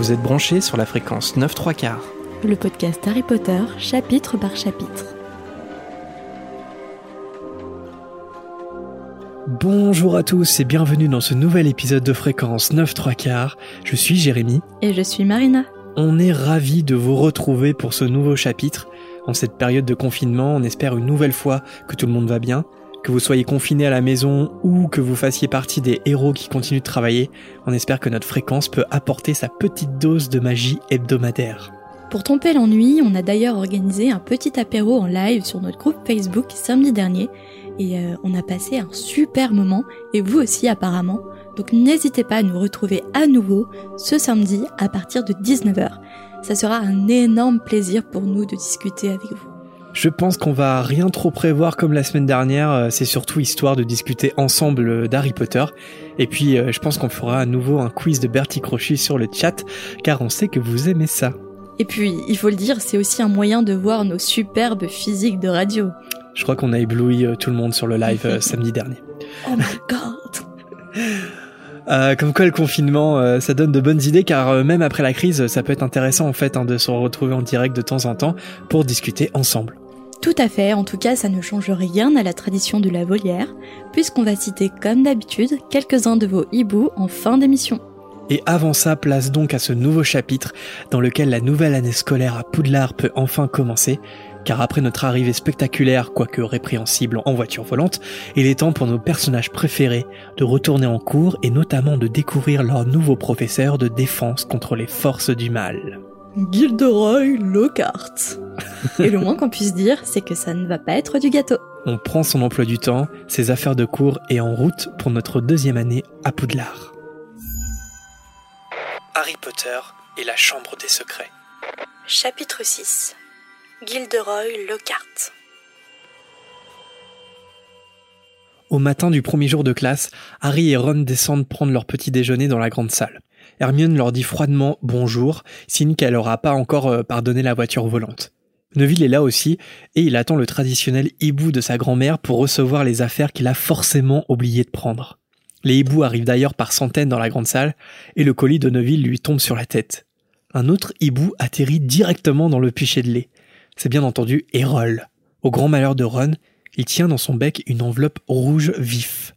Vous êtes branchés sur la fréquence 9 3 quarts. Le podcast Harry Potter, chapitre par chapitre. Bonjour à tous et bienvenue dans ce nouvel épisode de fréquence 9 3 quarts. Je suis Jérémy. Et je suis Marina. On est ravis de vous retrouver pour ce nouveau chapitre. En cette période de confinement, on espère une nouvelle fois que tout le monde va bien, que vous soyez confiné à la maison ou que vous fassiez partie des héros qui continuent de travailler. On espère que notre fréquence peut apporter sa petite dose de magie hebdomadaire. Pour tromper l'ennui, on a d'ailleurs organisé un petit apéro en live sur notre groupe Facebook samedi dernier et euh, on a passé un super moment et vous aussi apparemment. Donc n'hésitez pas à nous retrouver à nouveau ce samedi à partir de 19h. Ça sera un énorme plaisir pour nous de discuter avec vous. Je pense qu'on va rien trop prévoir comme la semaine dernière, euh, c'est surtout histoire de discuter ensemble euh, d'Harry Potter. Et puis je pense qu'on fera à nouveau un quiz de Bertie Crochet sur le chat, car on sait que vous aimez ça. Et puis, il faut le dire, c'est aussi un moyen de voir nos superbes physiques de radio. Je crois qu'on a ébloui tout le monde sur le live samedi dernier. Oh my god Euh, comme quoi le confinement, euh, ça donne de bonnes idées car euh, même après la crise, ça peut être intéressant en fait hein, de se retrouver en direct de temps en temps pour discuter ensemble. Tout à fait, en tout cas ça ne change rien à la tradition de la volière, puisqu'on va citer comme d'habitude quelques-uns de vos hiboux en fin d'émission. Et avant ça, place donc à ce nouveau chapitre dans lequel la nouvelle année scolaire à Poudlard peut enfin commencer, car après notre arrivée spectaculaire, quoique répréhensible en voiture volante, il est temps pour nos personnages préférés de retourner en cours et notamment de découvrir leur nouveau professeur de défense contre les forces du mal. Gilderoy Lockhart. Et le moins qu'on puisse dire, c'est que ça ne va pas être du gâteau. On prend son emploi du temps, ses affaires de cours et en route pour notre deuxième année à Poudlard. Harry Potter et la Chambre des Secrets. Chapitre 6 Gilderoy Lockhart. Au matin du premier jour de classe, Harry et Ron descendent prendre leur petit déjeuner dans la grande salle. Hermione leur dit froidement bonjour, signe qu'elle n'aura pas encore euh, pardonné la voiture volante. Neville est là aussi, et il attend le traditionnel hibou de sa grand-mère pour recevoir les affaires qu'il a forcément oublié de prendre. Les hiboux arrivent d'ailleurs par centaines dans la grande salle, et le colis de Neville lui tombe sur la tête. Un autre hibou atterrit directement dans le pichet de lait. C'est bien entendu Errol. Au grand malheur de Ron, il tient dans son bec une enveloppe rouge vif.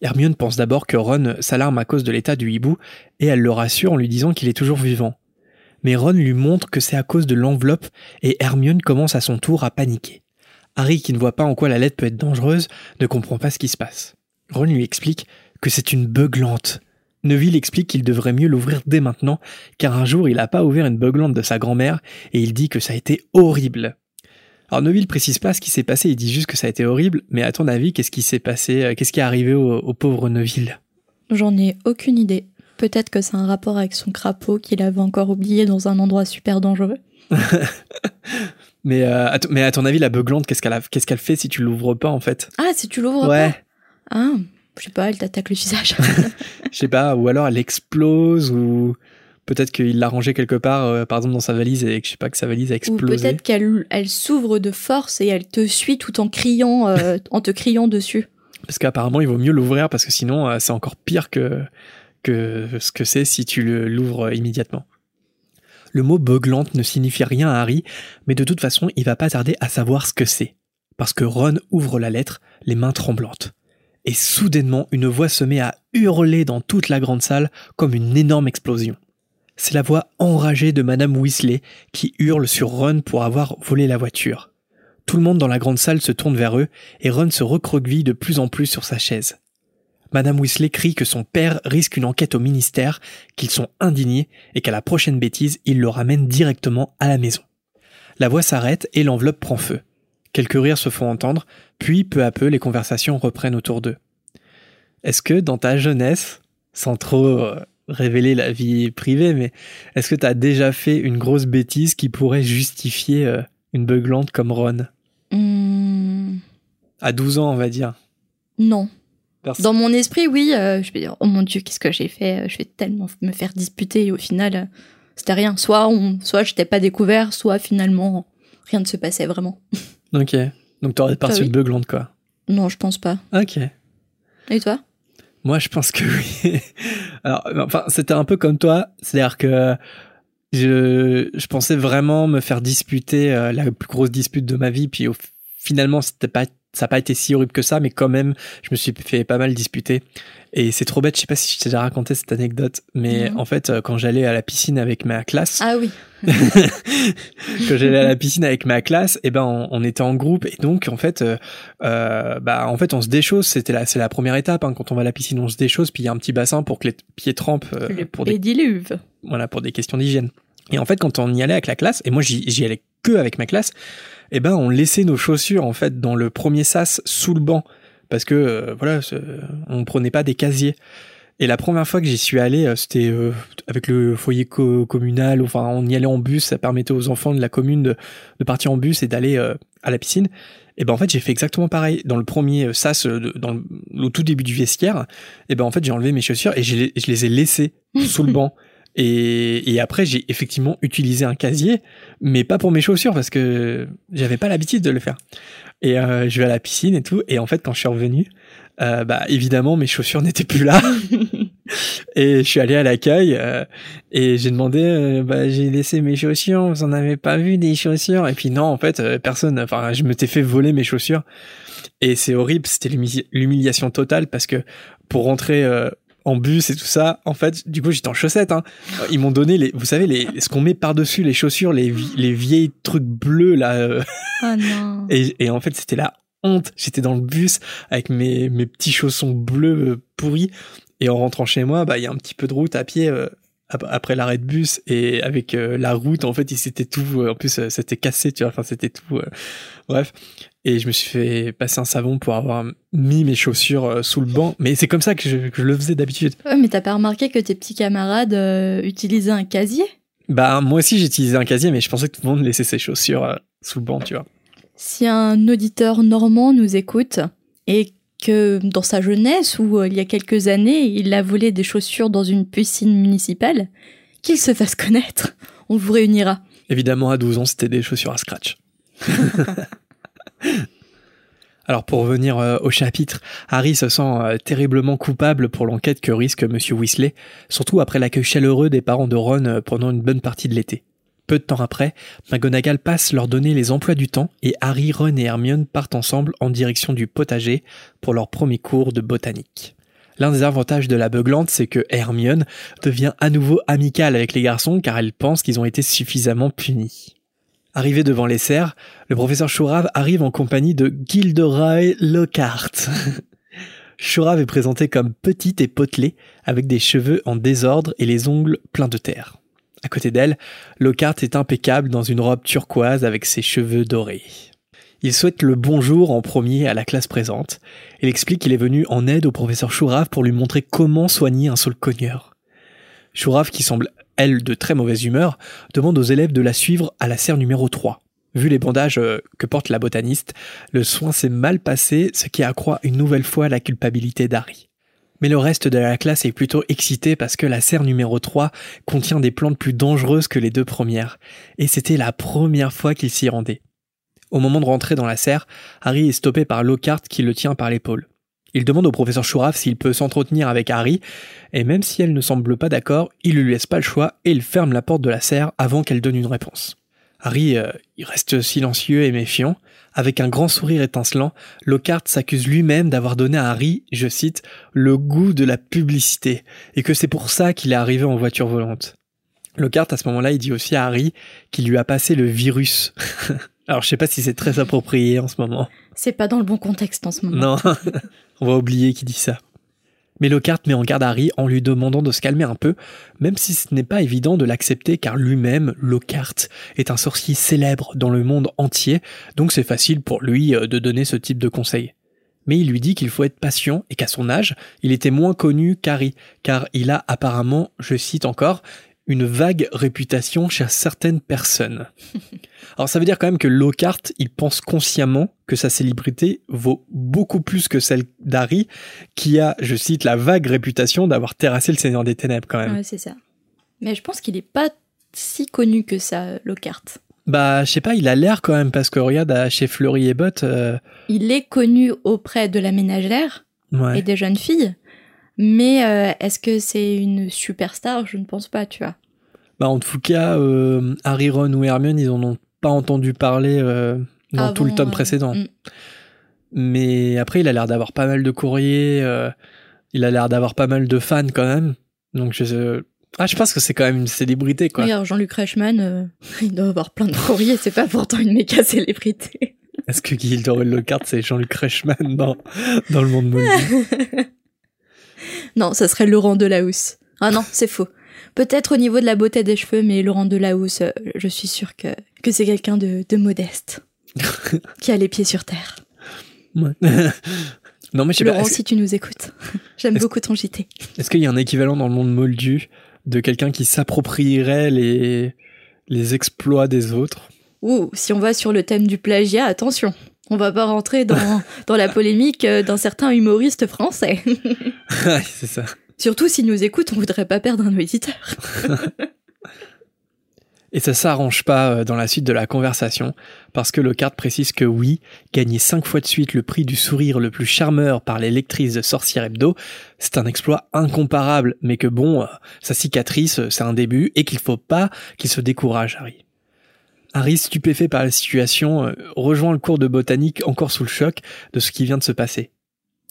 Hermione pense d'abord que Ron s'alarme à cause de l'état du hibou, et elle le rassure en lui disant qu'il est toujours vivant. Mais Ron lui montre que c'est à cause de l'enveloppe, et Hermione commence à son tour à paniquer. Harry, qui ne voit pas en quoi la lettre peut être dangereuse, ne comprend pas ce qui se passe. Ron lui explique que c'est une beuglante. Neville explique qu'il devrait mieux l'ouvrir dès maintenant, car un jour il n'a pas ouvert une beuglante de sa grand-mère, et il dit que ça a été horrible. Alors Neville précise pas ce qui s'est passé, il dit juste que ça a été horrible, mais à ton avis, qu'est-ce qui s'est passé, qu'est-ce qui est arrivé au, au pauvre Neville J'en ai aucune idée. Peut-être que c'est un rapport avec son crapaud qu'il avait encore oublié dans un endroit super dangereux. mais, euh, à mais à ton avis, la beuglante, qu'est-ce qu'elle a- qu'est-ce qu'elle fait si tu l'ouvres pas en fait? Ah, si tu l'ouvres Ouais, pas? Ah, je sais pas, elle t'attaque le visage. je sais pas, ou alors elle explose, ou peut-être qu'il l'a rangée quelque part, euh, par exemple dans sa valise, et que je sais pas que sa valise a Ou explosé. peut-être qu'elle elle s'ouvre de force et elle te suit tout en criant, euh, en te criant dessus. Parce qu'apparemment, il vaut mieux l'ouvrir parce que sinon, euh, c'est encore pire que, que ce que c'est si tu le- l'ouvres immédiatement. Le mot beuglante ne signifie rien à Harry, mais de toute façon, il va pas tarder à savoir ce que c'est. Parce que Ron ouvre la lettre, les mains tremblantes. Et soudainement, une voix se met à hurler dans toute la grande salle comme une énorme explosion. C'est la voix enragée de Madame Weasley qui hurle sur Ron pour avoir volé la voiture. Tout le monde dans la grande salle se tourne vers eux et Ron se recroqueville de plus en plus sur sa chaise. Madame Weasley crie que son père risque une enquête au ministère, qu'ils sont indignés et qu'à la prochaine bêtise, il le ramène directement à la maison. La voix s'arrête et l'enveloppe prend feu. Quelques rires se font entendre, puis peu à peu les conversations reprennent autour d'eux. Est-ce que dans ta jeunesse, sans trop euh, révéler la vie privée, mais est-ce que tu as déjà fait une grosse bêtise qui pourrait justifier euh, une beuglante comme Ron? Hmm, À 12 ans, on va dire. non. Dans mon esprit, oui, euh, je vais dire, oh mon dieu, qu'est-ce que j'ai fait? Je vais tellement me faire disputer et au final, euh, c'était rien. Soit on, soit je t'ai pas découvert, soit finalement, rien ne se passait vraiment. Ok. Donc t'aurais pas Ah reçu oui. de beuglante, quoi. Non, je pense pas. Ok. Et toi? Moi, je pense que oui. Alors, enfin, c'était un peu comme toi, c'est-à-dire que je, je pensais vraiment me faire disputer euh, la plus grosse dispute de ma vie, puis au, finalement, c'était pas ça n'a pas été si horrible que ça, mais quand même, je me suis fait pas mal disputer. Et c'est trop bête, je sais pas si je t'ai déjà raconté cette anecdote, mais en fait, euh, quand j'allais à la piscine avec ma classe. Ah oui. quand j'allais à la piscine avec ma classe, et eh ben, on, on, était en groupe, et donc, en fait, euh, euh, bah, en fait, on se déchausse. C'était la, c'est la première étape, hein, quand on va à la piscine, on se déchausse, puis il y a un petit bassin pour que les pieds trempent. Euh, Le pour des... Voilà, pour des questions d'hygiène. Et en fait, quand on y allait avec la classe, et moi, j'y allais que avec ma classe, eh ben on laissait nos chaussures en fait dans le premier sas sous le banc parce que euh, voilà, on prenait pas des casiers. Et la première fois que j'y suis allé, euh, c'était euh, avec le foyer communal. Enfin, on y allait en bus. Ça permettait aux enfants de la commune de, de partir en bus et d'aller à la piscine. Et ben en fait, j'ai fait exactement pareil. Dans le premier sas, dans le, tout début du vestiaire, et ben en fait, j'ai enlevé mes chaussures et je les, je les ai laissées sous le banc. Et, et après, j'ai effectivement utilisé un casier, mais pas pour mes chaussures parce que j'avais pas l'habitude de le faire. Et euh, je vais à la piscine et tout. Et en fait, quand je suis revenu, euh, bah évidemment, mes chaussures n'étaient plus là. et je suis allé à l'accueil euh, et j'ai demandé, euh, bah, j'ai laissé mes chaussures. Vous en avez pas vu des chaussures? Et puis non, en fait, euh, personne. Enfin, je me t'ai fait voler mes chaussures. Et c'est horrible. C'était l'humiliation totale parce que pour rentrer en bus et tout ça. En fait, du coup, j'étais en chaussettes. Hein. Ils m'ont donné les, vous savez, les, ce qu'on met par dessus les chaussures, les, les vieilles trucs bleus là. Oh non. Et, et en fait, c'était la honte. J'étais dans le bus avec mes, mes petits chaussons bleus euh, pourris. Et en rentrant chez moi, bah, il y a un petit peu de route à pied euh, après l'arrêt de bus et avec la route, en fait, il s'était tout, en plus, c'était cassé, tu vois. Enfin, c'était tout. bref et je me suis fait passer un savon pour avoir mis mes chaussures euh, sous le banc. Mais c'est comme ça que je, le faisais d'habitude. Ouais, mais t'as pas remarqué que tes petits camarades euh, utilisaient un casier? Bah moi aussi j'utilisais un casier, mais je pensais que tout le monde laissait ses chaussures euh, sous le banc, tu vois. Si un auditeur normand nous écoute et que dans sa jeunesse ou il y a quelques années il a volé des chaussures dans une piscine municipale, qu'il se fasse connaître. On vous réunira. Évidemment, à 12 ans, c'était des chaussures à scratch. Alors pour revenir euh, au chapitre, Harry se sent euh, terriblement coupable pour l'enquête que risque Monsieur Weasley, surtout après l'accueil chaleureux des parents de Ron euh, pendant une bonne partie de l'été. Peu de temps après, McGonagall passe leur donner les emplois du temps et Harry, Ron et Hermione partent ensemble en direction du potager pour leur premier cours de botanique. L'un des avantages de la beuglante, c'est que Hermione devient à nouveau amicale avec les garçons car elle pense qu'ils ont été suffisamment punis. Arrivé devant les serres, le professeur Chourave arrive en compagnie de Gilderoy Lockhart. Chourave est présenté comme petite et potelée, avec des cheveux en désordre et les ongles pleins de terre. À côté d'elle, Lockhart est impeccable dans une robe turquoise avec ses cheveux dorés. Il souhaite le bonjour en premier à la classe présente. Il explique qu'il est venu en aide au professeur Chourave pour lui montrer comment soigner un saule cogneur. Qui semble elle, de très mauvaise humeur, demande aux élèves de la suivre à la serre numéro 3. Vu les bandages euh, que porte la botaniste, le soin s'est mal passé, ce qui accroît une nouvelle fois la culpabilité d'Harry. Mais le reste de la classe est plutôt excité parce que la serre numéro 3 contient des plantes plus dangereuses que les deux premières, et c'était la première fois qu'il s'y rendait. Au moment de rentrer dans la serre, Harry est stoppé par Lockhart qui le tient par l'épaule. Il demande au professeur Chouraf s'il peut s'entretenir avec Harry, et même si elle ne semble pas d'accord, il ne lui laisse pas le choix et il ferme la porte de la serre avant qu'elle donne une réponse. Harry euh, reste silencieux et méfiant. Avec un grand sourire étincelant, Lockhart s'accuse lui-même d'avoir donné à Harry, je cite, le goût de la publicité, et que c'est pour ça qu'il est arrivé en voiture volante. Lockhart, à ce moment-là, il dit aussi à Harry qu'il lui a passé le virus. Alors, je sais pas si c'est très approprié en ce moment. C'est pas dans le bon contexte en ce moment. Non. On va oublier qui dit ça. Mais Lockhart met en garde Harry en lui demandant de se calmer un peu, même si ce n'est pas évident de l'accepter car lui-même, Lockhart, est un sorcier célèbre dans le monde entier, donc c'est facile pour lui euh, de donner ce type de conseils. Mais il lui dit qu'il faut être patient et qu'à son âge, il était moins connu qu'Harry, car il a apparemment, je cite encore, une vague réputation chez certaines personnes. Alors ça veut dire quand même que Lockhart, il pense consciemment que sa célébrité vaut beaucoup plus que celle d'Harry, qui a, je cite, la vague réputation d'avoir terrassé le Seigneur des Ténèbres quand même. Ouais, c'est ça. Mais je pense qu'il n'est pas si connu que ça, Lockhart. Bah, je sais pas, il a l'air quand même, parce que regarde, chez Fleury et Bott... Euh, il est connu auprès de la ménagère et des jeunes filles, Mais euh, est-ce que c'est une superstar? Je ne pense pas, tu vois. Bah, en tout cas, euh, Harry, Ron ou Hermione, ils en ont pas entendu parler euh, dans tout le tome précédent. mm. Mais après, il a l'air d'avoir pas mal de courriers, il a l'air d'avoir pas mal de fans quand même. Donc je, ah, je pense que c'est quand même une célébrité, quoi. Regarde, Jean-Luc Reichmann, il doit avoir plein de courriers, c'est pas pourtant une méga célébrité. Est-ce que Gilderoy Lockhart, c'est Jean-Luc Reichmann dans, dans le monde Moldy non, ça serait Laurent Delahousse. Ah non, c'est faux. Peut-être au niveau de la beauté des cheveux, mais Laurent Delahousse, euh, je suis sûre que, que c'est quelqu'un de, de modeste. qui a les pieds sur terre. Ouais. non, mais je sais pas. Laurent, si tu nous écoutes. J'aime beaucoup ton JT. est-ce qu'il y a un équivalent dans le monde moldu de quelqu'un qui s'approprierait les, les exploits des autres? Ouh, si on va sur le thème du plagiat, attention. On va pas rentrer dans, dans la polémique euh, d'un certain humoriste français. Ouais, c'est ça. Surtout s'il nous écoute, on voudrait pas perdre un auditeur. Et ça s'arrange pas euh, dans la suite de la conversation, parce que Lockhart précise que oui, gagner cinq fois de suite le prix du sourire le plus charmeur par les lectrices de Sorcière Hebdo, c'est un exploit incomparable, mais que bon, euh, sa cicatrice, c'est un début, et qu'il faut pas qu'il se décourage, Harry. Harry, stupéfait par la situation, euh, rejoint le cours de botanique encore sous le choc de ce qui vient de se passer.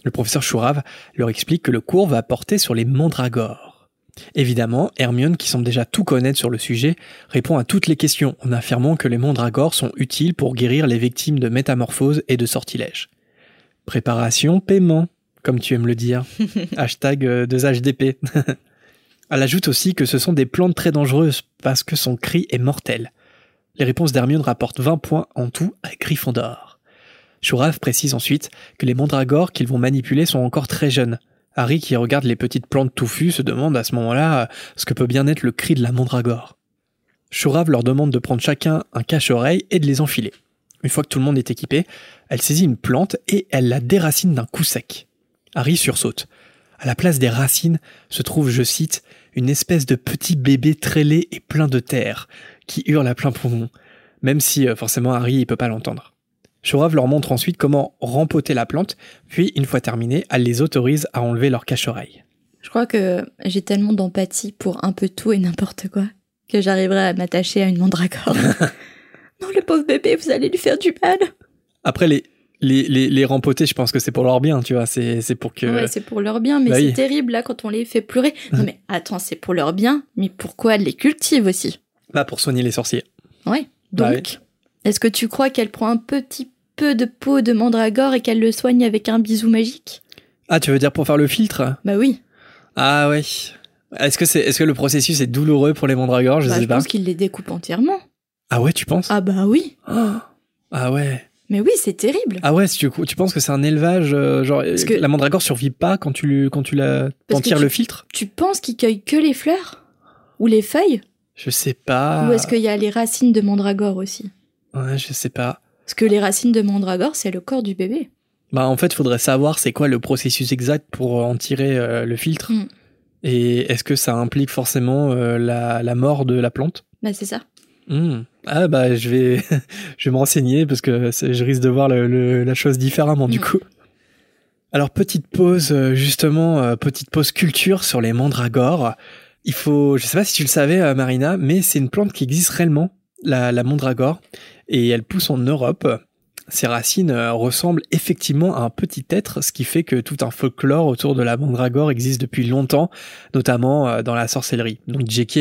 Le professeur Chourave leur explique que le cours va porter sur les mandragores. Évidemment, Hermione, qui semble déjà tout connaître sur le sujet, répond à toutes les questions en affirmant que les mandragores sont utiles pour guérir les victimes de métamorphose et de sortilèges. Préparation, paiement, comme tu aimes le dire. Hashtag euh, 2HDP. Elle ajoute aussi que ce sont des plantes très dangereuses parce que son cri est mortel. Les réponses d'Hermione rapportent 20 points en tout à Gryffondor. Chourave précise ensuite que les mandragores qu'ils vont manipuler sont encore très jeunes. Harry, qui regarde les petites plantes touffues, se demande à ce moment-là euh, ce que peut bien être le cri de la mandragore. Chourave leur demande de prendre chacun un cache-oreille et de les enfiler. Une fois que tout le monde est équipé, elle saisit une plante et elle la déracine d'un coup sec. Harry sursaute. À la place des racines se trouve, je cite, une espèce de petit bébé laid et plein de terre, qui hurle à plein poumon, même si euh, forcément Harry ne peut pas l'entendre. Chourave leur montre ensuite comment rempoter la plante, puis une fois terminé, elle les autorise à enlever leur cache-oreille. Je crois que j'ai tellement d'empathie pour un peu tout et n'importe quoi que j'arriverai à m'attacher à une mandragore. non, le pauvre bébé, vous allez lui faire du mal. Après, les, les, les, les rempoter, je pense que c'est pour leur bien, tu vois, c'est c'est pour que... Ouais, c'est pour leur bien, mais Bah c'est oui. terrible là quand on les fait pleurer. Non mais attends, c'est pour leur bien, mais pourquoi elle les cultive aussi? Pas pour soigner les sorciers. Ouais. Bah Donc, est-ce que tu crois qu'elle prend un petit peu de peau de mandragore et qu'elle le soigne avec un bisou magique? Ah, tu veux dire pour faire le filtre? Bah oui. Ah ouais. Est-ce que, c'est, est-ce que le processus est douloureux pour les mandragores? Je Bah, sais je pas. pense qu'il les découpe entièrement. Ah ouais, tu penses? Ah bah oui. Ah ouais. Mais oui, c'est terrible. Ah ouais, si tu, tu penses que c'est un élevage, euh, genre, Parce que- la mandragore survit pas quand tu, quand tu la, t'en Parce que tires tu- le filtre? Tu penses qu'ils cueillent que les fleurs? Ou les feuilles? Je sais pas. Ou est-ce qu'il y a les racines de mandragore aussi Ouais, je sais pas. Parce que les racines de mandragore, c'est le corps du bébé. Bah en fait, faudrait savoir c'est quoi le processus exact pour en tirer euh, le filtre. Mm. Et est-ce que ça implique forcément euh, la, la mort de la plante? Bah c'est ça. Hmm. Ah bah je vais je vais me renseigner parce que je risque de voir le- le- la chose différemment du Mm. coup. Alors petite pause euh, justement petite pause culture sur les mandragores. Il faut je sais pas si tu le savais euh, Marina mais c'est une plante qui existe réellement la, la mandragore et elle pousse en Europe. Ses racines euh, ressemblent effectivement à un petit être, ce qui fait que tout un folklore autour de la mandragore existe depuis longtemps, notamment euh, dans la sorcellerie. Donc J.K.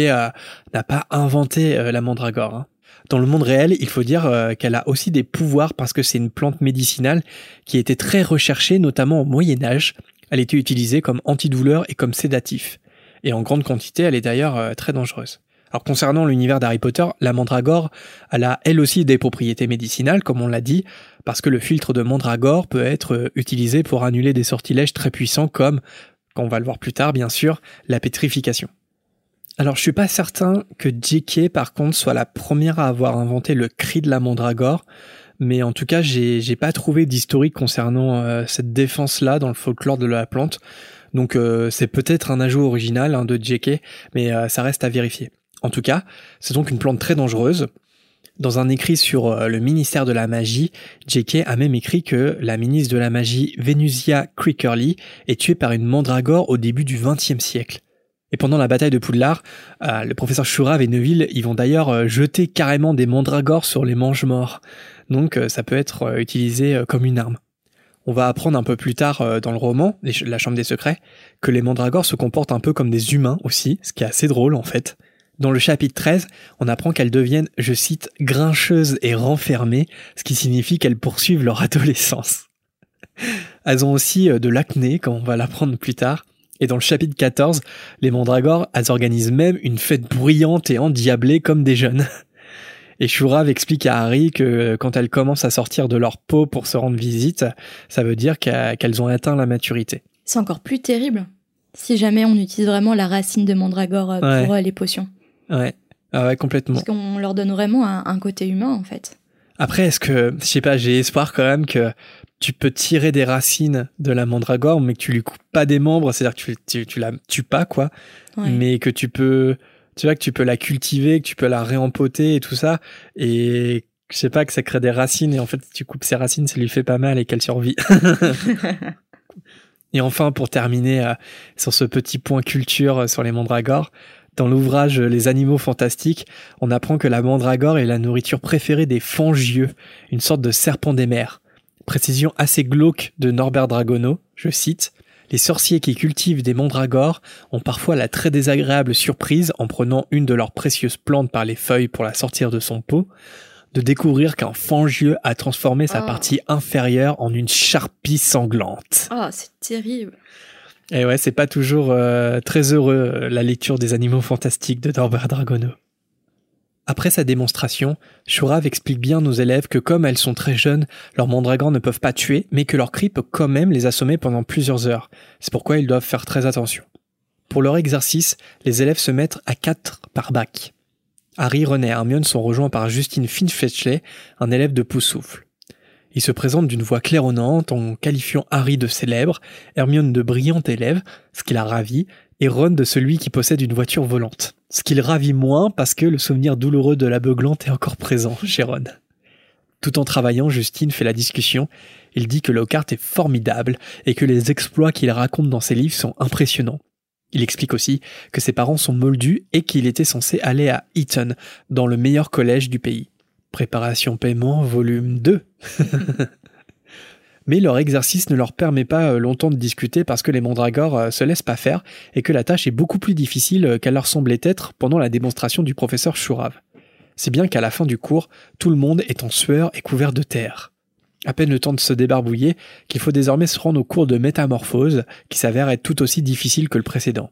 n'a pas inventé la mandragore. hein. Dans le monde réel, il faut dire qu'elle a aussi des pouvoirs parce que c'est une plante médicinale qui était très recherchée, notamment au Moyen Âge. Elle était utilisée comme antidouleur et comme sédatif. Et en grande quantité, elle est d'ailleurs euh, très dangereuse. Alors concernant l'univers d'Harry Potter, la mandragore, elle a elle aussi des propriétés médicinales, comme on l'a dit, parce que le filtre de mandragore peut être euh, utilisé pour annuler des sortilèges très puissants comme, qu'on va le voir plus tard bien sûr, la pétrification. Alors je suis pas certain que J.K. par contre soit la première à avoir inventé le cri de la mandragore, mais en tout cas j'ai pas trouvé d'historique concernant euh, cette défense-là dans le folklore de la plante, donc euh, c'est peut-être un ajout original hein, de J.K., mais euh, ça reste à vérifier. En tout cas, c'est donc une plante très dangereuse. Dans un écrit sur euh, le ministère de la magie, J.K. a même écrit que la ministre de la magie Venusia Crickerly est tuée par une mandragore au début du XXe siècle. Et pendant la bataille de Poudlard, euh, le professeur Shurav et Neville ils vont d'ailleurs euh, jeter carrément des mandragores sur les mange-morts. Donc ça peut être utilisé comme une arme. On va apprendre un peu plus tard dans le roman, La Chambre des Secrets, que les mandragores se comportent un peu comme des humains aussi, ce qui est assez drôle en fait. Dans le chapitre 13, on apprend qu'elles deviennent, je cite, grincheuses et renfermées, ce qui signifie qu'elles poursuivent leur adolescence. Elles ont aussi euh, de l'acné, comme on va l'apprendre plus tard. Et dans le chapitre 14, les mandragores, elles organisent même une fête bruyante et endiablée comme des jeunes. Et Shurav explique à Harry que euh, quand elles commencent à sortir de leur peau pour se rendre visite, ça veut dire qu'elles ont atteint la maturité. C'est encore plus terrible si jamais on utilise vraiment la racine de mandragore euh, pour les potions. Ouais. Ah ouais, complètement. Parce qu'on leur donne vraiment un, côté humain, en fait. Après, est-ce que, je sais pas, j'ai espoir quand même que tu peux tirer des racines de la mandragore, mais que tu lui coupes pas des membres, c'est-à-dire que tu, tu, la tues pas, quoi. Mais que tu peux, tu vois, que tu peux la cultiver, que tu peux la réempoter et tout ça. Et je sais pas, que ça crée des racines et en fait, si tu coupes ses racines, ça lui fait pas mal et qu'elle survit. et enfin, pour terminer euh, sur ce petit point culture euh, sur les mandragores, dans l'ouvrage Les animaux fantastiques, on apprend que la mandragore est la nourriture préférée des fangieux, une sorte de serpent des mers. Précision assez glauque de Norbert Dragono, je cite, les sorciers qui cultivent des mandragores ont parfois la très désagréable surprise, en prenant une de leurs précieuses plantes par les feuilles pour la sortir de son pot, de découvrir qu'un fangieux a transformé sa ah. partie inférieure en une charpie sanglante. Ah, c'est terrible. Et ouais, c'est pas toujours euh, très heureux euh, la lecture des animaux fantastiques de Norbert Dragono. Après sa démonstration, Shurav explique bien aux élèves que comme elles sont très jeunes, leurs mandragores ne peuvent pas tuer, mais que leur cri peut quand même les assommer pendant plusieurs heures. C'est pourquoi ils doivent faire très attention. Pour leur exercice, les élèves se mettent à quatre par bac. Harry, René et Hermione sont rejoints par Justine Finfetchley, un élève de Poussoufle. Il se présente d'une voix claironnante en qualifiant Harry de célèbre, Hermione de brillante élève, ce qui la ravit, et Ron de celui qui possède une voiture volante. Ce qui le ravit moins parce que le souvenir douloureux de l'aveuglante est encore présent chez Ron. Tout en travaillant, Justine fait la discussion. Il dit que Lockhart est formidable et que les exploits qu'il raconte dans ses livres sont impressionnants. Il explique aussi que ses parents sont moldus et qu'il était censé aller à Eton, dans le meilleur collège du pays. Préparation paiement, volume 2. Mais leur exercice ne leur permet pas euh, longtemps de discuter parce que les mandragores euh, se laissent pas faire et que la tâche est beaucoup plus difficile euh, qu'elle leur semblait être pendant la démonstration du professeur Chourave. C'est bien qu'à la fin du cours, tout le monde est en sueur et couvert de terre. À peine le temps de se débarbouiller qu'il faut désormais se rendre au cours de métamorphose qui s'avère être tout aussi difficile que le précédent.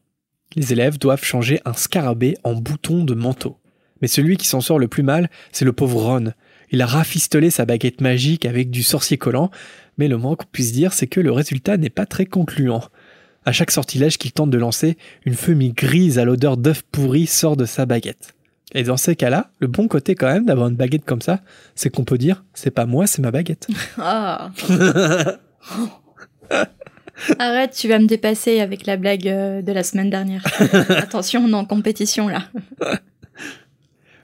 Les élèves doivent changer un scarabée en bouton de manteau. Mais celui qui s'en sort le plus mal, c'est le pauvre Ron. Il a rafistolé sa baguette magique avec du sorcier collant, mais le moins qu'on puisse dire, c'est que le résultat n'est pas très concluant. À chaque sortilège qu'il tente de lancer, une fumée grise à l'odeur d'œuf pourri sort de sa baguette. Et dans ces cas-là, le bon côté quand même d'avoir une baguette comme ça, c'est qu'on peut dire c'est pas moi, c'est ma baguette. Ah. Arrête, tu vas me dépasser avec la blague euh, de la semaine dernière. Attention, on est en compétition là.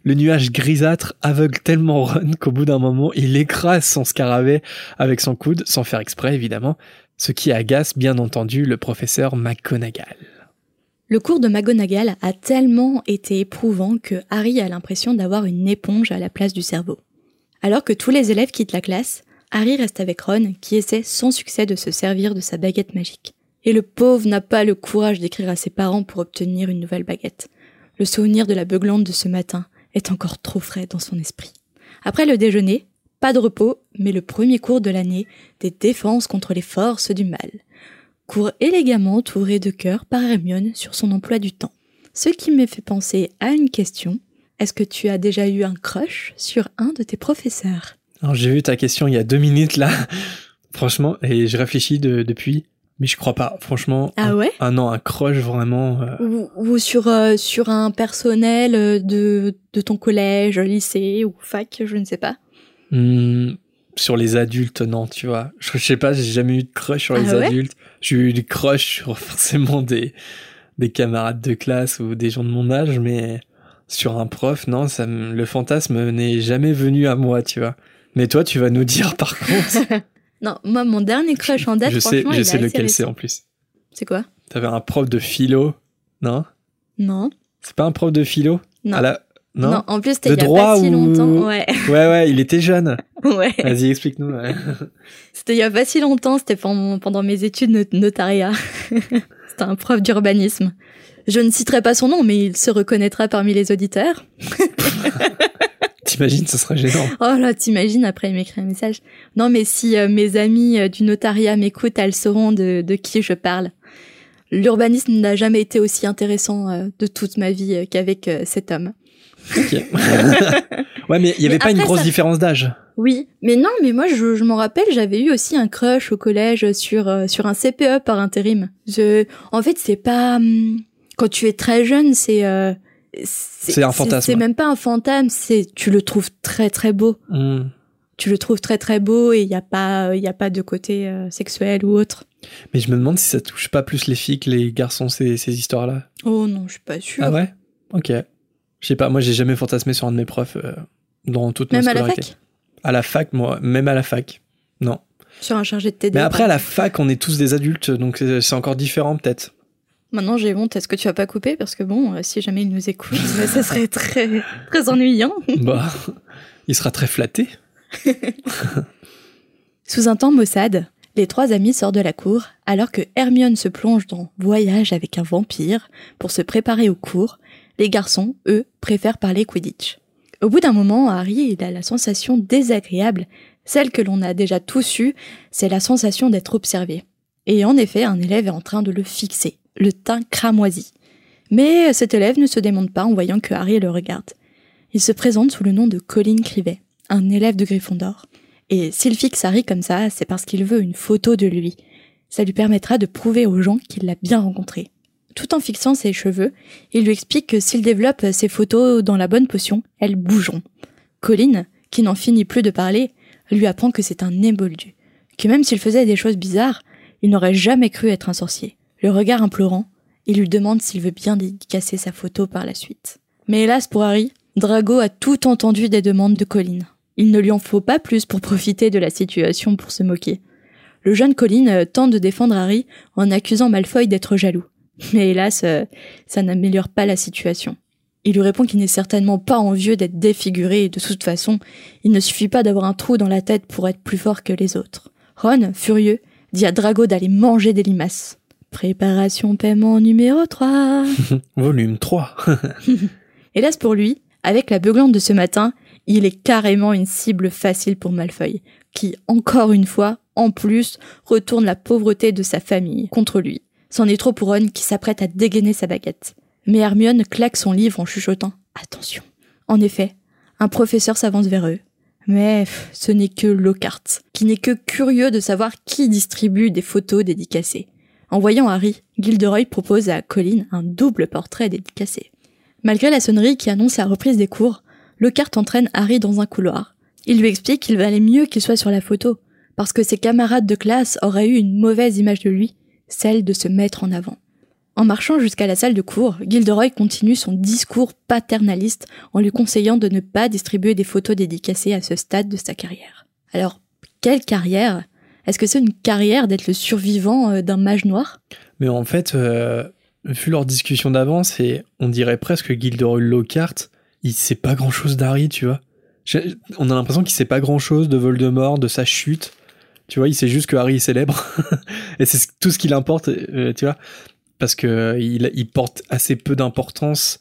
Le nuage grisâtre aveugle tellement Ron qu'au bout d'un moment, il écrase son scarabée avec son coude, sans faire exprès évidemment, ce qui agace bien entendu le professeur McGonagall. Le cours de McGonagall a tellement été éprouvant que Harry a l'impression d'avoir une éponge à la place du cerveau. Alors que tous les élèves quittent la classe, Harry reste avec Ron qui essaie sans succès de se servir de sa baguette magique. Et le pauvre n'a pas le courage d'écrire à ses parents pour obtenir une nouvelle baguette. Le souvenir de la beuglante de ce matin, est encore trop frais dans son esprit. Après le déjeuner, pas de repos, mais le premier cours de l'année des défenses contre les forces du mal. Cours élégamment touré de cœur par Hermione sur son emploi du temps. Ce qui me fait penser à une question. Est-ce que tu as déjà eu un crush sur un de tes professeurs? Alors j'ai vu ta question il y a deux minutes là. Franchement, et je réfléchis depuis. Mais je crois pas, franchement. Ah ouais un, non, un crush vraiment. Euh. Ou, sur euh, sur un personnel euh, de de ton collège, lycée ou fac, je ne sais pas. Hmm, sur les adultes, non, tu vois. Je, sais pas, j'ai jamais eu de crush sur les ah adultes. J'ai eu des crush sur forcément des des camarades de classe ou des gens de mon âge, mais sur un prof, non, ça, le fantasme n'est jamais venu à moi, tu vois. Mais toi, tu vas nous dire par contre. Non, moi, mon dernier crush en date, je sais, franchement, je il est sais lequel c'est en plus. C'est quoi? T'avais un prof de philo, non? Non. C'est pas un prof de philo? Non. À la- Non, Non, en plus, c'était il y a pas si ou- longtemps. Ouais, Ouais, ouais, il était jeune. ouais. Vas-y, explique-nous. ouais. C'était il y a pas si longtemps, c'était pendant, pendant mes études de notariat. c'était un prof d'urbanisme. Je ne citerai pas son nom, mais il se reconnaîtra parmi les auditeurs. T'imagines, ce serait gênant. Oh là, t'imagines, après il m'écrit un message. Non, mais si euh, mes amis euh, du notariat m'écoutent, elles sauront de, de qui je parle. L'urbanisme n'a jamais été aussi intéressant euh, de toute ma vie qu'avec cet homme. Ok. ouais, mais il y avait Mais pas une grosse ça- différence d'âge. Oui, mais non, mais moi je, je m'en rappelle, j'avais eu aussi un crush au collège sur sur un CPE par intérim. Je, en fait, c'est pas hum, quand tu es très jeune, c'est C'est un fantasme. C'est même pas un fantasme, c'est tu le trouves très très beau. Hmm. Tu le trouves très très beau et il y a pas il y a pas de côté euh, sexuel ou autre. Mais je me demande si ça touche pas plus les filles que les garçons, ces, ces histoires-là. Oh non, je suis pas sûre. Ah ouais? Ok. Je sais pas, moi j'ai jamais fantasmé sur un de mes profs euh, dans toute ma même à la scolarité. fac, À la fac, moi, même à la fac. Non. sur un chargé de TD. Mais après, à la fac, on est tous des adultes, donc c'est encore différent peut-être. Maintenant, j'ai honte. Est-ce que tu vas pas couper? Parce que bon, euh, si jamais il nous écoute, ça serait très très ennuyant. bah, il sera très flatté. Sous un temps maussade, les trois amis sortent de la cour alors que Hermione se plonge dans Voyage avec un vampire pour se préparer au cours. Les garçons, eux, préfèrent parler Quidditch. Au bout d'un moment, Harry il a la sensation désagréable, celle que l'on a déjà tous eue, c'est la sensation d'être observé. Et en effet, un élève est en train de le fixer, le teint cramoisi. Mais cet élève ne se démonte pas en voyant que Harry le regarde. Il se présente sous le nom de Colin Crivet, un élève de Gryffondor. Et s'il fixe Harry comme ça, c'est parce qu'il veut une photo de lui. Ça lui permettra de prouver aux gens qu'il l'a bien rencontré. Tout en fixant ses cheveux, il lui explique que s'il développe ses photos dans la bonne potion, elles bougeront. Colin, qui n'en finit plus de parler, lui apprend que c'est un éboldu, que même s'il faisait des choses bizarres, il n'aurait jamais cru être un sorcier. Le regard implorant, il lui demande s'il veut bien dédicacer sa photo par la suite. Mais hélas pour Harry, Drago a tout entendu des demandes de Colin. Il ne lui en faut pas plus pour profiter de la situation pour se moquer. Le jeune Colin euh, tente de défendre Harry en accusant Malfoy d'être jaloux. Mais hélas, euh, ça n'améliore pas la situation. Il lui répond qu'il n'est certainement pas envieux d'être défiguré et de toute façon, il ne suffit pas d'avoir un trou dans la tête pour être plus fort que les autres. Ron, furieux, dit à Drago d'aller manger des limaces. Préparation paiement numéro 3. Volume 3. Hélas pour lui, avec la beuglante de ce matin, il est carrément une cible facile pour Malfoy, qui, encore une fois, en plus, retourne la pauvreté de sa famille contre lui. C'en est trop pour Ron qui s'apprête à dégainer sa baguette. Mais Hermione claque son livre en chuchotant Attention. En effet, un professeur s'avance vers eux. Mais pff, ce n'est que Lockhart, qui n'est que curieux de savoir qui distribue des photos dédicacées. En voyant Harry, Gilderoy propose à Colin un double portrait dédicacé. Malgré la sonnerie qui annonce la reprise des cours, Lockhart entraîne Harry dans un couloir. Il lui explique qu'il valait mieux qu'il soit sur la photo, parce que ses camarades de classe auraient eu une mauvaise image de lui, celle de se mettre en avant. En marchant jusqu'à la salle de cours, Gilderoy continue son discours paternaliste en lui conseillant de ne pas distribuer des photos dédicacées à ce stade de sa carrière. Alors, quelle carrière? Est-ce que c'est une carrière d'être le survivant euh, d'un mage noir? Mais en fait, euh, vu leur discussion d'avant, c'est, on dirait presque que Gilderoy Lockhart, il sait pas grand chose d'Harry, tu vois. On a l'impression qu'il sait pas grand chose de Voldemort, de sa chute. Tu vois, il sait juste que Harry est célèbre. Et c'est ce- tout ce qui l'importe, euh, tu vois. Parce que il, il porte assez peu d'importance.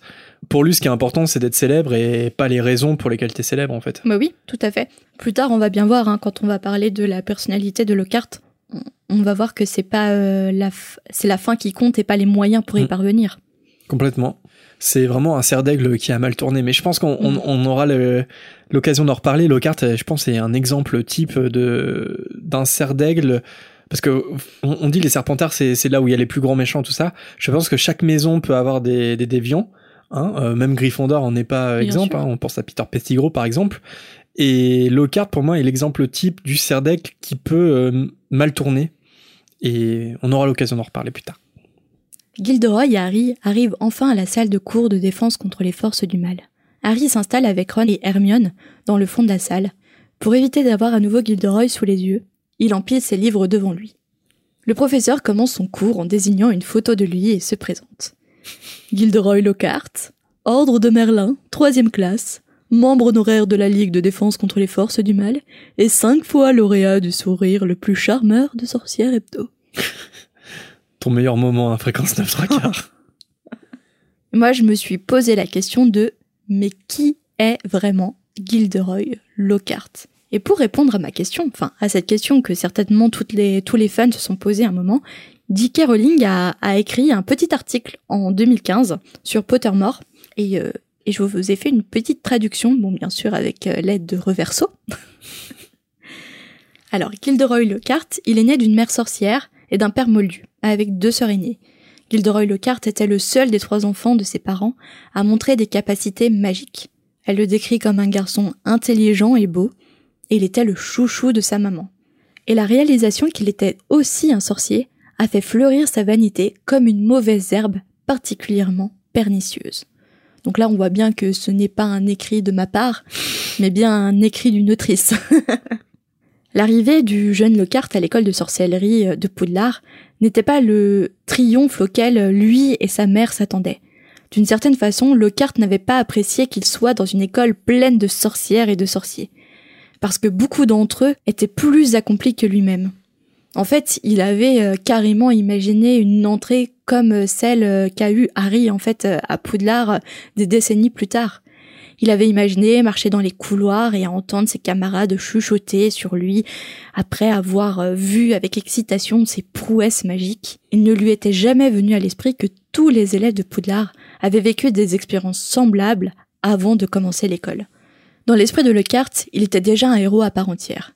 Pour lui, ce qui est important, c'est d'être célèbre et pas les raisons pour lesquelles t'es célèbre, en fait. Bah oui, tout à fait. Plus tard, on va bien voir, hein, quand on va parler de la personnalité de Lockhart, on, va voir que c'est pas euh, la c'est la fin qui compte et pas les moyens pour y Mm. parvenir. Complètement. C'est vraiment un cerf d'aigle qui a mal tourné. Mais je pense qu'on on- Mm. on aura l'occasion d'en reparler. Lockhart, euh, je pense, c'est un exemple type de d'un cerf d'aigle. Parce que on, dit les serpentards, c'est c'est là où il y a les plus grands méchants, tout ça. Je pense que chaque maison peut avoir des, des déviants. Hein. Euh, même Gryffondor en est pas exemple. hein. On pense à Peter Pettigrew, par exemple. Et Lockhart, pour moi, est l'exemple type du d'aigle qui peut euh, mal tourner. Et on aura l'occasion d'en reparler plus tard. Gilderoy et Harry arrivent enfin à la salle de cours de défense contre les forces du mal. Harry s'installe avec Ron et Hermione dans le fond de la salle. Pour éviter d'avoir à nouveau Gilderoy sous les yeux, il empile ses livres devant lui. Le professeur commence son cours en désignant une photo de lui et se présente. Gilderoy Lockhart, Ordre de Merlin, troisième classe, membre honoraire de la Ligue de défense contre les forces du mal, et cinq fois lauréat du sourire le plus charmeur de Sorcière Hebdo. Ton meilleur moment à fréquence 9 3 quarts. Moi, je me suis posé la question de mais qui est vraiment Gilderoy Lockhart? Et pour répondre à ma question, enfin à cette question que certainement toutes les, tous les fans se sont posés un moment, J.K. Rowling a, écrit un petit article en 2015 sur Pottermore et, euh, et je vous ai fait une petite traduction, bon bien sûr avec euh, l'aide de Reverso. Alors, Gilderoy Lockhart, il est né d'une mère sorcière et d'un père moldu, avec deux sœurs aînées. Gilderoy Lockhart était le seul des trois enfants de ses parents à montrer des capacités magiques. Elle le décrit comme un garçon intelligent et beau, et il était le chouchou de sa maman. Et la réalisation qu'il était aussi un sorcier a fait fleurir sa vanité comme une mauvaise herbe particulièrement pernicieuse. Donc là, on voit bien que ce n'est pas un écrit de ma part, mais bien un écrit d'une autrice. L'arrivée du jeune Lockhart à l'école de sorcellerie de Poudlard n'était pas le triomphe auquel lui et sa mère s'attendaient. D'une certaine façon, Lockhart n'avait pas apprécié qu'il soit dans une école pleine de sorcières et de sorciers, parce que beaucoup d'entre eux étaient plus accomplis que lui-même. En fait, il avait euh, carrément imaginé une entrée comme euh, celle euh, qu'a eu Harry en fait à Poudlard des décennies plus tard. Il avait imaginé marcher dans les couloirs et entendre ses camarades chuchoter sur lui après avoir vu avec excitation ses prouesses magiques. Il ne lui était jamais venu à l'esprit que tous les élèves de Poudlard avaient vécu des expériences semblables avant de commencer l'école. Dans l'esprit de Lecart, il était déjà un héros à part entière.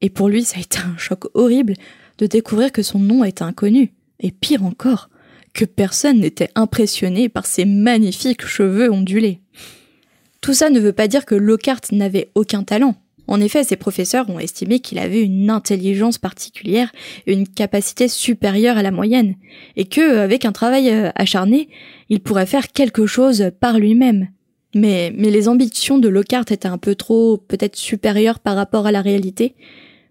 Et pour lui, ça a été un choc horrible de découvrir que son nom était inconnu. Et pire encore, que personne n'était impressionné par ses magnifiques cheveux ondulés. Tout ça ne veut pas dire que Lockhart n'avait aucun talent. En effet, ses professeurs ont estimé qu'il avait une intelligence particulière une capacité supérieure à la moyenne, et que, avec un travail euh, acharné, il pourrait faire quelque chose par lui-même. Mais, mais les ambitions de Lockhart étaient un peu trop, peut-être supérieures par rapport à la réalité,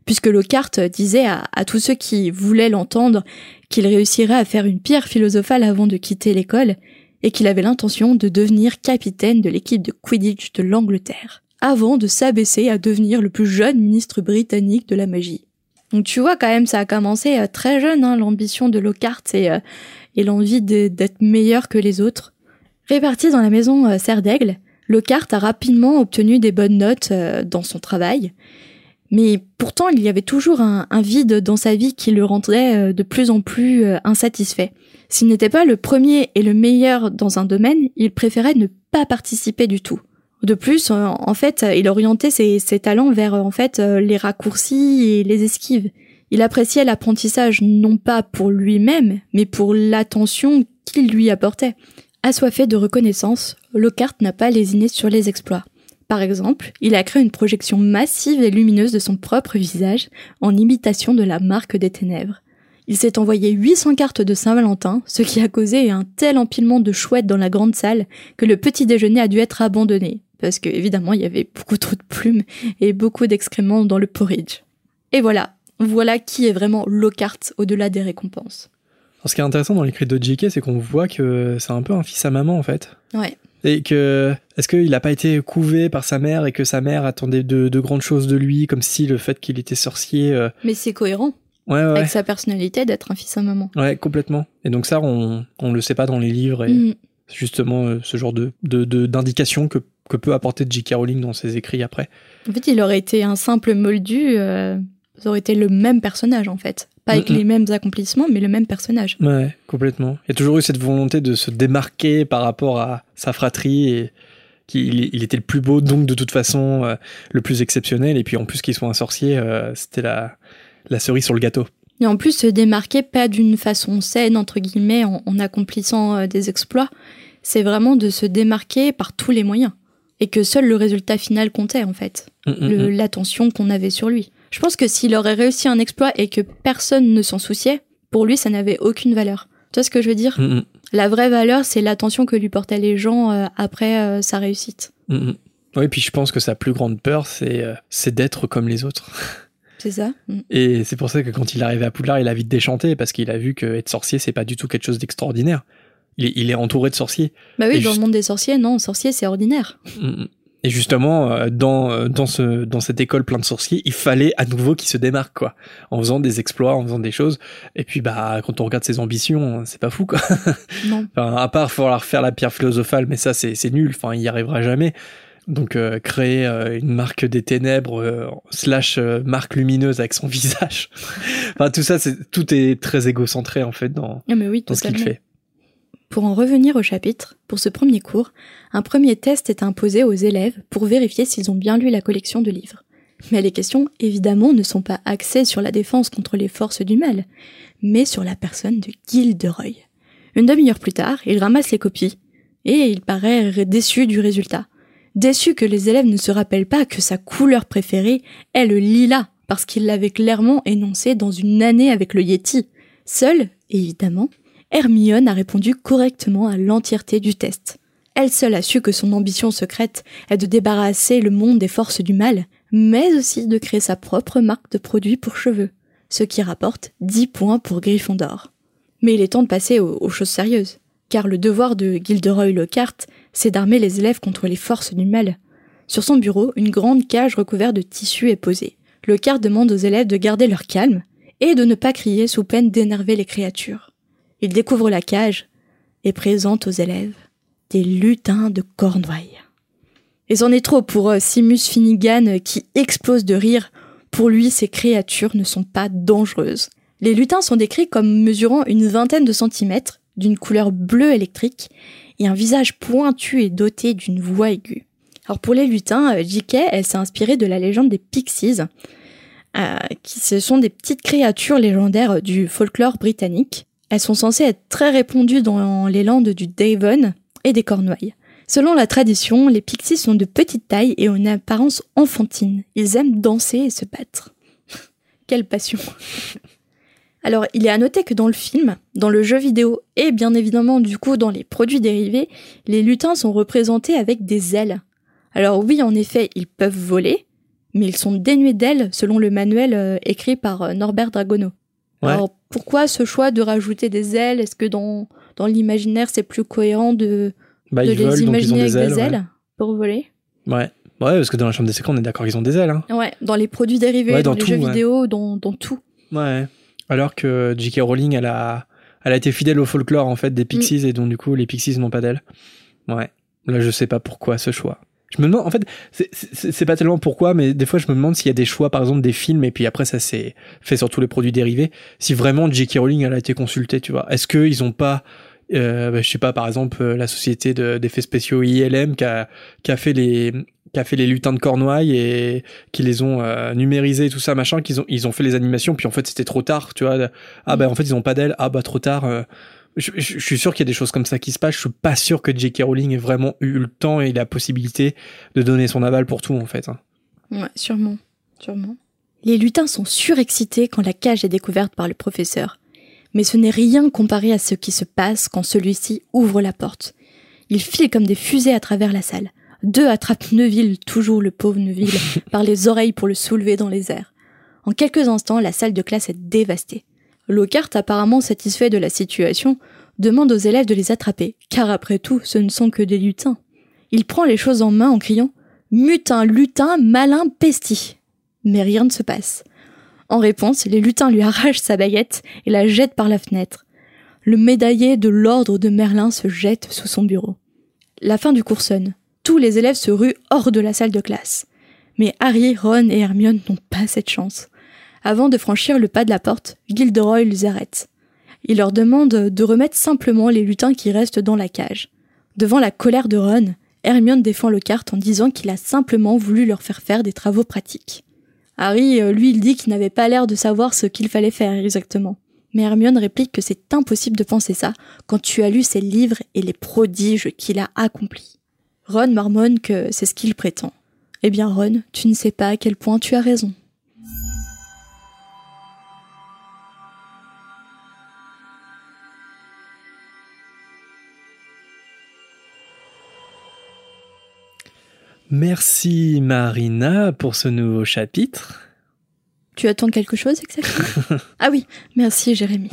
puisque Lockhart disait à, tous ceux qui voulaient l'entendre qu'il réussirait à faire une pierre philosophale avant de quitter l'école, et qu'il avait l'intention de devenir capitaine de l'équipe de Quidditch de l'Angleterre, avant de s'abaisser à devenir le plus jeune ministre britannique de la magie. Donc tu vois quand même ça a commencé euh, très jeune hein, l'ambition de Lockhart et, euh, l'envie d'être meilleur que les autres. Réparti dans la maison euh, Lockhart a rapidement obtenu des bonnes notes dans son travail, mais pourtant il y avait toujours un, vide dans sa vie qui le rendait de plus en plus insatisfait. S'il n'était pas le premier et le meilleur dans un domaine, il préférait ne pas participer du tout. De plus, en fait, il orientait ses, ses talents vers en fait les raccourcis et les esquives. Il appréciait l'apprentissage non pas pour lui-même, mais pour l'attention qu'il lui apportait. Assoiffé de reconnaissance, Lockhart n'a pas lésiné sur les exploits. Par exemple, il a créé une projection massive et lumineuse de son propre visage en imitation de la marque des ténèbres. Il s'est envoyé 800 cartes de Saint-Valentin, ce qui a causé un tel empilement de chouettes dans la grande salle que le petit déjeuner a dû être abandonné, parce que évidemment il y avait beaucoup trop de plumes et beaucoup d'excréments dans le porridge. Et voilà, voilà qui est vraiment Lockhart au-delà des récompenses. Alors, ce qui est intéressant dans l'écrit de J.K., c'est qu'on voit que c'est un peu un fils à maman en fait. Ouais. Et que, est-ce qu'il n'a pas été couvé par sa mère et que sa mère attendait de, de grandes choses de lui, comme si le fait qu'il était sorcier. Euh... Mais c'est cohérent. Ouais, ouais. Avec sa personnalité d'être un fils à maman. Ouais, complètement. Et donc ça, on, on le sait pas dans les livres. Et Mm. justement euh, ce genre de, de, que, que peut apporter J.K. Rowling dans ses écrits après. En fait, il aurait été un simple moldu, euh, ça aurait été le même personnage en fait. Pas avec Mhm. les mêmes accomplissements, mais le même personnage. Ouais, complètement. Il y a toujours eu cette volonté de se démarquer par rapport à sa fratrie et qu'il il était le plus beau, donc de toute façon euh, le plus exceptionnel. Et puis en plus qu'il soit un sorcier, euh, c'était la, la cerise sur le gâteau. Et en plus, se démarquer pas d'une façon saine, entre guillemets, en, en accomplissant euh, des exploits, c'est vraiment de se démarquer par tous les moyens. Et que seul le résultat final comptait, en fait. Mm, mm, mm. L'attention qu'on avait sur lui. Je pense que s'il aurait réussi un exploit et que personne ne s'en souciait, pour lui, ça n'avait aucune valeur. Tu vois ce que je veux dire Mm, mm, La vraie valeur, c'est l'attention que lui portaient les gens euh, après euh, sa réussite. mm. Oui, puis je pense que sa plus grande peur, c'est euh, d'être comme les autres. C'est ça. Et c'est pour ça que quand il est arrivé à Poudlard, il a vite déchanté, parce qu'il a vu que être sorcier, c'est pas du tout quelque chose d'extraordinaire. Il est, il est entouré de sorciers. Bah oui, Et dans juste- le monde des sorciers, non, sorcier, c'est ordinaire. Et justement, euh, dans, euh, dans, ce, dans cette école plein de sorciers, il fallait à nouveau qu'il se démarque, quoi. En faisant des exploits, en faisant des choses. Et puis, bah, quand on regarde ses ambitions, c'est pas fou, quoi. Non. Enfin, à part falloir faire la pierre philosophale, mais ça, c'est c'est nul. Enfin, il y arrivera jamais. Donc, euh, créer euh, une marque des ténèbres, euh, slash euh, marque lumineuse avec son visage. enfin, tout ça, c'est tout est très égocentré, en fait, dans, Ah mais oui, dans ce qu'il fait. Pour en revenir au chapitre, pour ce premier cours, un premier test est imposé aux élèves pour vérifier s'ils ont bien lu la collection de livres. Mais les questions, évidemment, ne sont pas axées sur la défense contre les forces du mal, mais sur la personne de Gilderoy. Une demi-heure plus tard, il ramasse les copies, et il paraît déçu du résultat. Déçu que les élèves ne se rappellent pas que sa couleur préférée est le lilas, parce qu'il l'avait clairement énoncé dans une année avec le Yeti. Seul, évidemment, Hermione a répondu correctement à l'entièreté du test. Elle seule a su que son ambition secrète est de débarrasser le monde des forces du mal, mais aussi de créer sa propre marque de produits pour cheveux, ce qui rapporte 10 points pour Gryffondor. Mais il est temps de passer aux, choses sérieuses, car le devoir de Gilderoy Lockhart, c'est d'armer les élèves contre les forces du mal. Sur son bureau, une grande cage recouverte de tissu est posée. Lockhart demande aux élèves de garder leur calme et de ne pas crier sous peine d'énerver les créatures. Il découvre la cage et présente aux élèves des lutins de Cornouailles. Et c'en est trop pour euh, Simus Finnegan euh, qui explose de rire. Pour lui, ces créatures ne sont pas dangereuses. Les lutins sont décrits comme mesurant une vingtaine de centimètres, d'une couleur bleue électrique, et un visage pointu et doté d'une voix aiguë. Alors pour les lutins, euh, J.K. elle s'est inspirée de la légende des Pixies, qui ce sont des petites créatures légendaires du folklore britannique. Elles sont censées être très répandues dans les landes du Devon et des Cornouailles. Selon la tradition, les pixies sont de petite taille et ont une apparence enfantine. Ils aiment danser et se battre. Quelle passion. Alors, il est à noter que dans le film, dans le jeu vidéo et bien évidemment du coup dans les produits dérivés, les lutins sont représentés avec des ailes. Alors oui, en effet, ils peuvent voler, mais ils sont dénués d'ailes selon le manuel euh, écrit par euh, Norbert Dragono. Ouais. Alors pourquoi ce choix de rajouter des ailes? Est-ce que dans, dans l'imaginaire c'est plus cohérent de, Bah, de ils les volent, donc ils ont imaginer des avec ailes. des ouais. ailes pour voler? Ouais. ouais. parce que dans la chambre des secrets, on est d'accord qu'ils ont des ailes. Hein. Ouais, dans les produits dérivés, Ouais, dans, dans les jeux ouais. vidéo, dans, dans tout. Ouais. Alors que J.K. Rowling, elle a, elle a été fidèle au folklore en fait des Pixies et donc du coup les Pixies n'ont pas d'ailes. Ouais. Là, je sais pas pourquoi ce choix. Je me demande, en fait, c'est- pas tellement pourquoi, mais des fois je me demande s'il y a des choix, par exemple des films, et puis après ça s'est fait sur tous les produits dérivés. Si vraiment J.K. Rowling elle a été consultée, tu vois. Est-ce qu'ils ont pas, euh, bah, je sais pas, par exemple euh, la société de- d'effets spéciaux ILM qui a, qui a fait les qui a fait les lutins de Cornouailles et qui les ont euh, numérisés tout ça machin qu'ils ont ils ont fait les animations puis en fait c'était trop tard tu vois ah bah en fait ils ont pas d'ailes ah bah trop tard euh, je, je- je suis sûr qu'il y a des choses comme ça qui se passent je suis pas sûr que J.K. Rowling ait vraiment eu le temps et la possibilité de donner son aval pour tout en fait hein. Ouais, sûrement. Sûrement. Les lutins sont surexcités quand la cage est découverte par le professeur. Mais ce n'est rien comparé à ce qui se passe quand celui-ci ouvre la porte. Ils filent comme des fusées à travers la salle. Deux attrapent Neville, toujours le pauvre Neville, par les oreilles pour le soulever dans les airs. En quelques instants, la salle de classe est dévastée. Lockhart, apparemment satisfait de la situation, demande aux élèves de les attraper, car après tout, ce ne sont que des lutins. Il prend les choses en main en criant Mutin, lutin, malin, pesti. Mais rien ne se passe. En réponse, les lutins lui arrachent sa baguette et la jettent par la fenêtre. Le médaillé de l'ordre de Merlin se jette sous son bureau. La fin du cours sonne. Tous les élèves se ruent hors de la salle de classe. Mais Harry, Ron et Hermione n'ont pas cette chance. Avant de franchir le pas de la porte, Gilderoy les arrête. Il leur demande de remettre simplement les lutins qui restent dans la cage. Devant la colère de Ron, Hermione défend Lockhart en disant qu'il a simplement voulu leur faire faire des travaux pratiques. Harry, euh, lui, il dit qu'il n'avait pas l'air de savoir ce qu'il fallait faire exactement. Mais Hermione réplique que c'est impossible de penser ça quand tu as lu ses livres et les prodiges qu'il a accomplis. Ron marmonne que c'est ce qu'il prétend. Eh bien Ron, tu ne sais pas à quel point tu as raison. Merci Marina pour ce nouveau chapitre. Tu attends quelque chose exactement? Ah oui, merci Jérémy.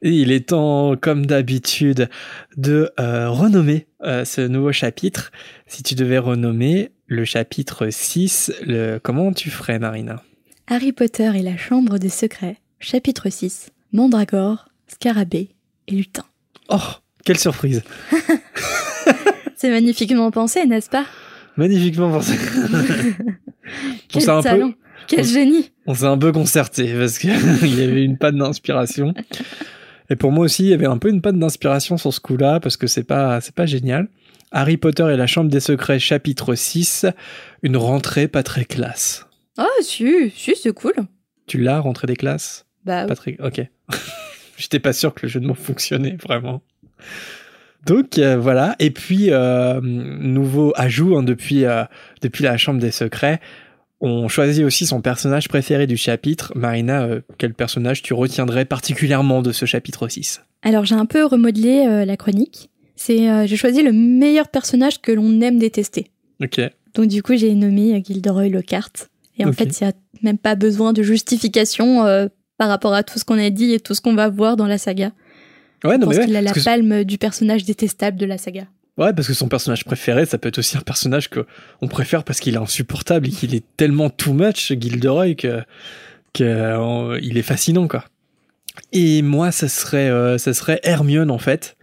il est temps, comme d'habitude, de euh, renommer euh, ce nouveau chapitre. Si tu devais renommer le chapitre 6, le... comment tu ferais Marina? Harry Potter et la Chambre des Secrets, chapitre 6, Mandragore, Scarabée et Lutin. Oh, quelle surprise C'est magnifiquement pensé, n'est-ce pas? Magnifiquement pensé. Quel talent Quel génie On s'est un peu concerté parce qu'il y avait une panne d'inspiration. Et pour moi aussi, il y avait un peu une panne d'inspiration sur ce coup-là parce que c'est pas, c'est pas génial. Harry Potter et la Chambre des Secrets, chapitre 6, une rentrée pas très classe. Ah, si, si, c'est cool. Tu l'as, rentrée des classes? Bah, Pas très... Ok. J'étais pas sûr que le jeu de mots fonctionnait vraiment. Donc euh, voilà, et puis euh, nouveau ajout hein, depuis, euh, depuis la Chambre des Secrets, on choisit aussi son personnage préféré du chapitre. Marina, quel personnage tu retiendrais particulièrement de ce chapitre 6 Alors j'ai un peu remodelé la chronique. C'est j'ai choisi le meilleur personnage que l'on aime détester. Ok. Donc du coup j'ai nommé Gilderoy Lockhart. Et en fait il n'y a même pas besoin de justification par rapport à tout ce qu'on a dit et tout ce qu'on va voir dans la saga. Ouais, Je pense ouais, qu'il a la parce que- palme du personnage détestable de la saga. ouais, parce que son personnage préféré, ça peut être aussi un personnage que on préfère parce qu'il est insupportable et qu'il est tellement too much, Gilderoy, que, que il est fascinant, quoi. Et moi, ça serait, euh, ça serait Hermione, en fait.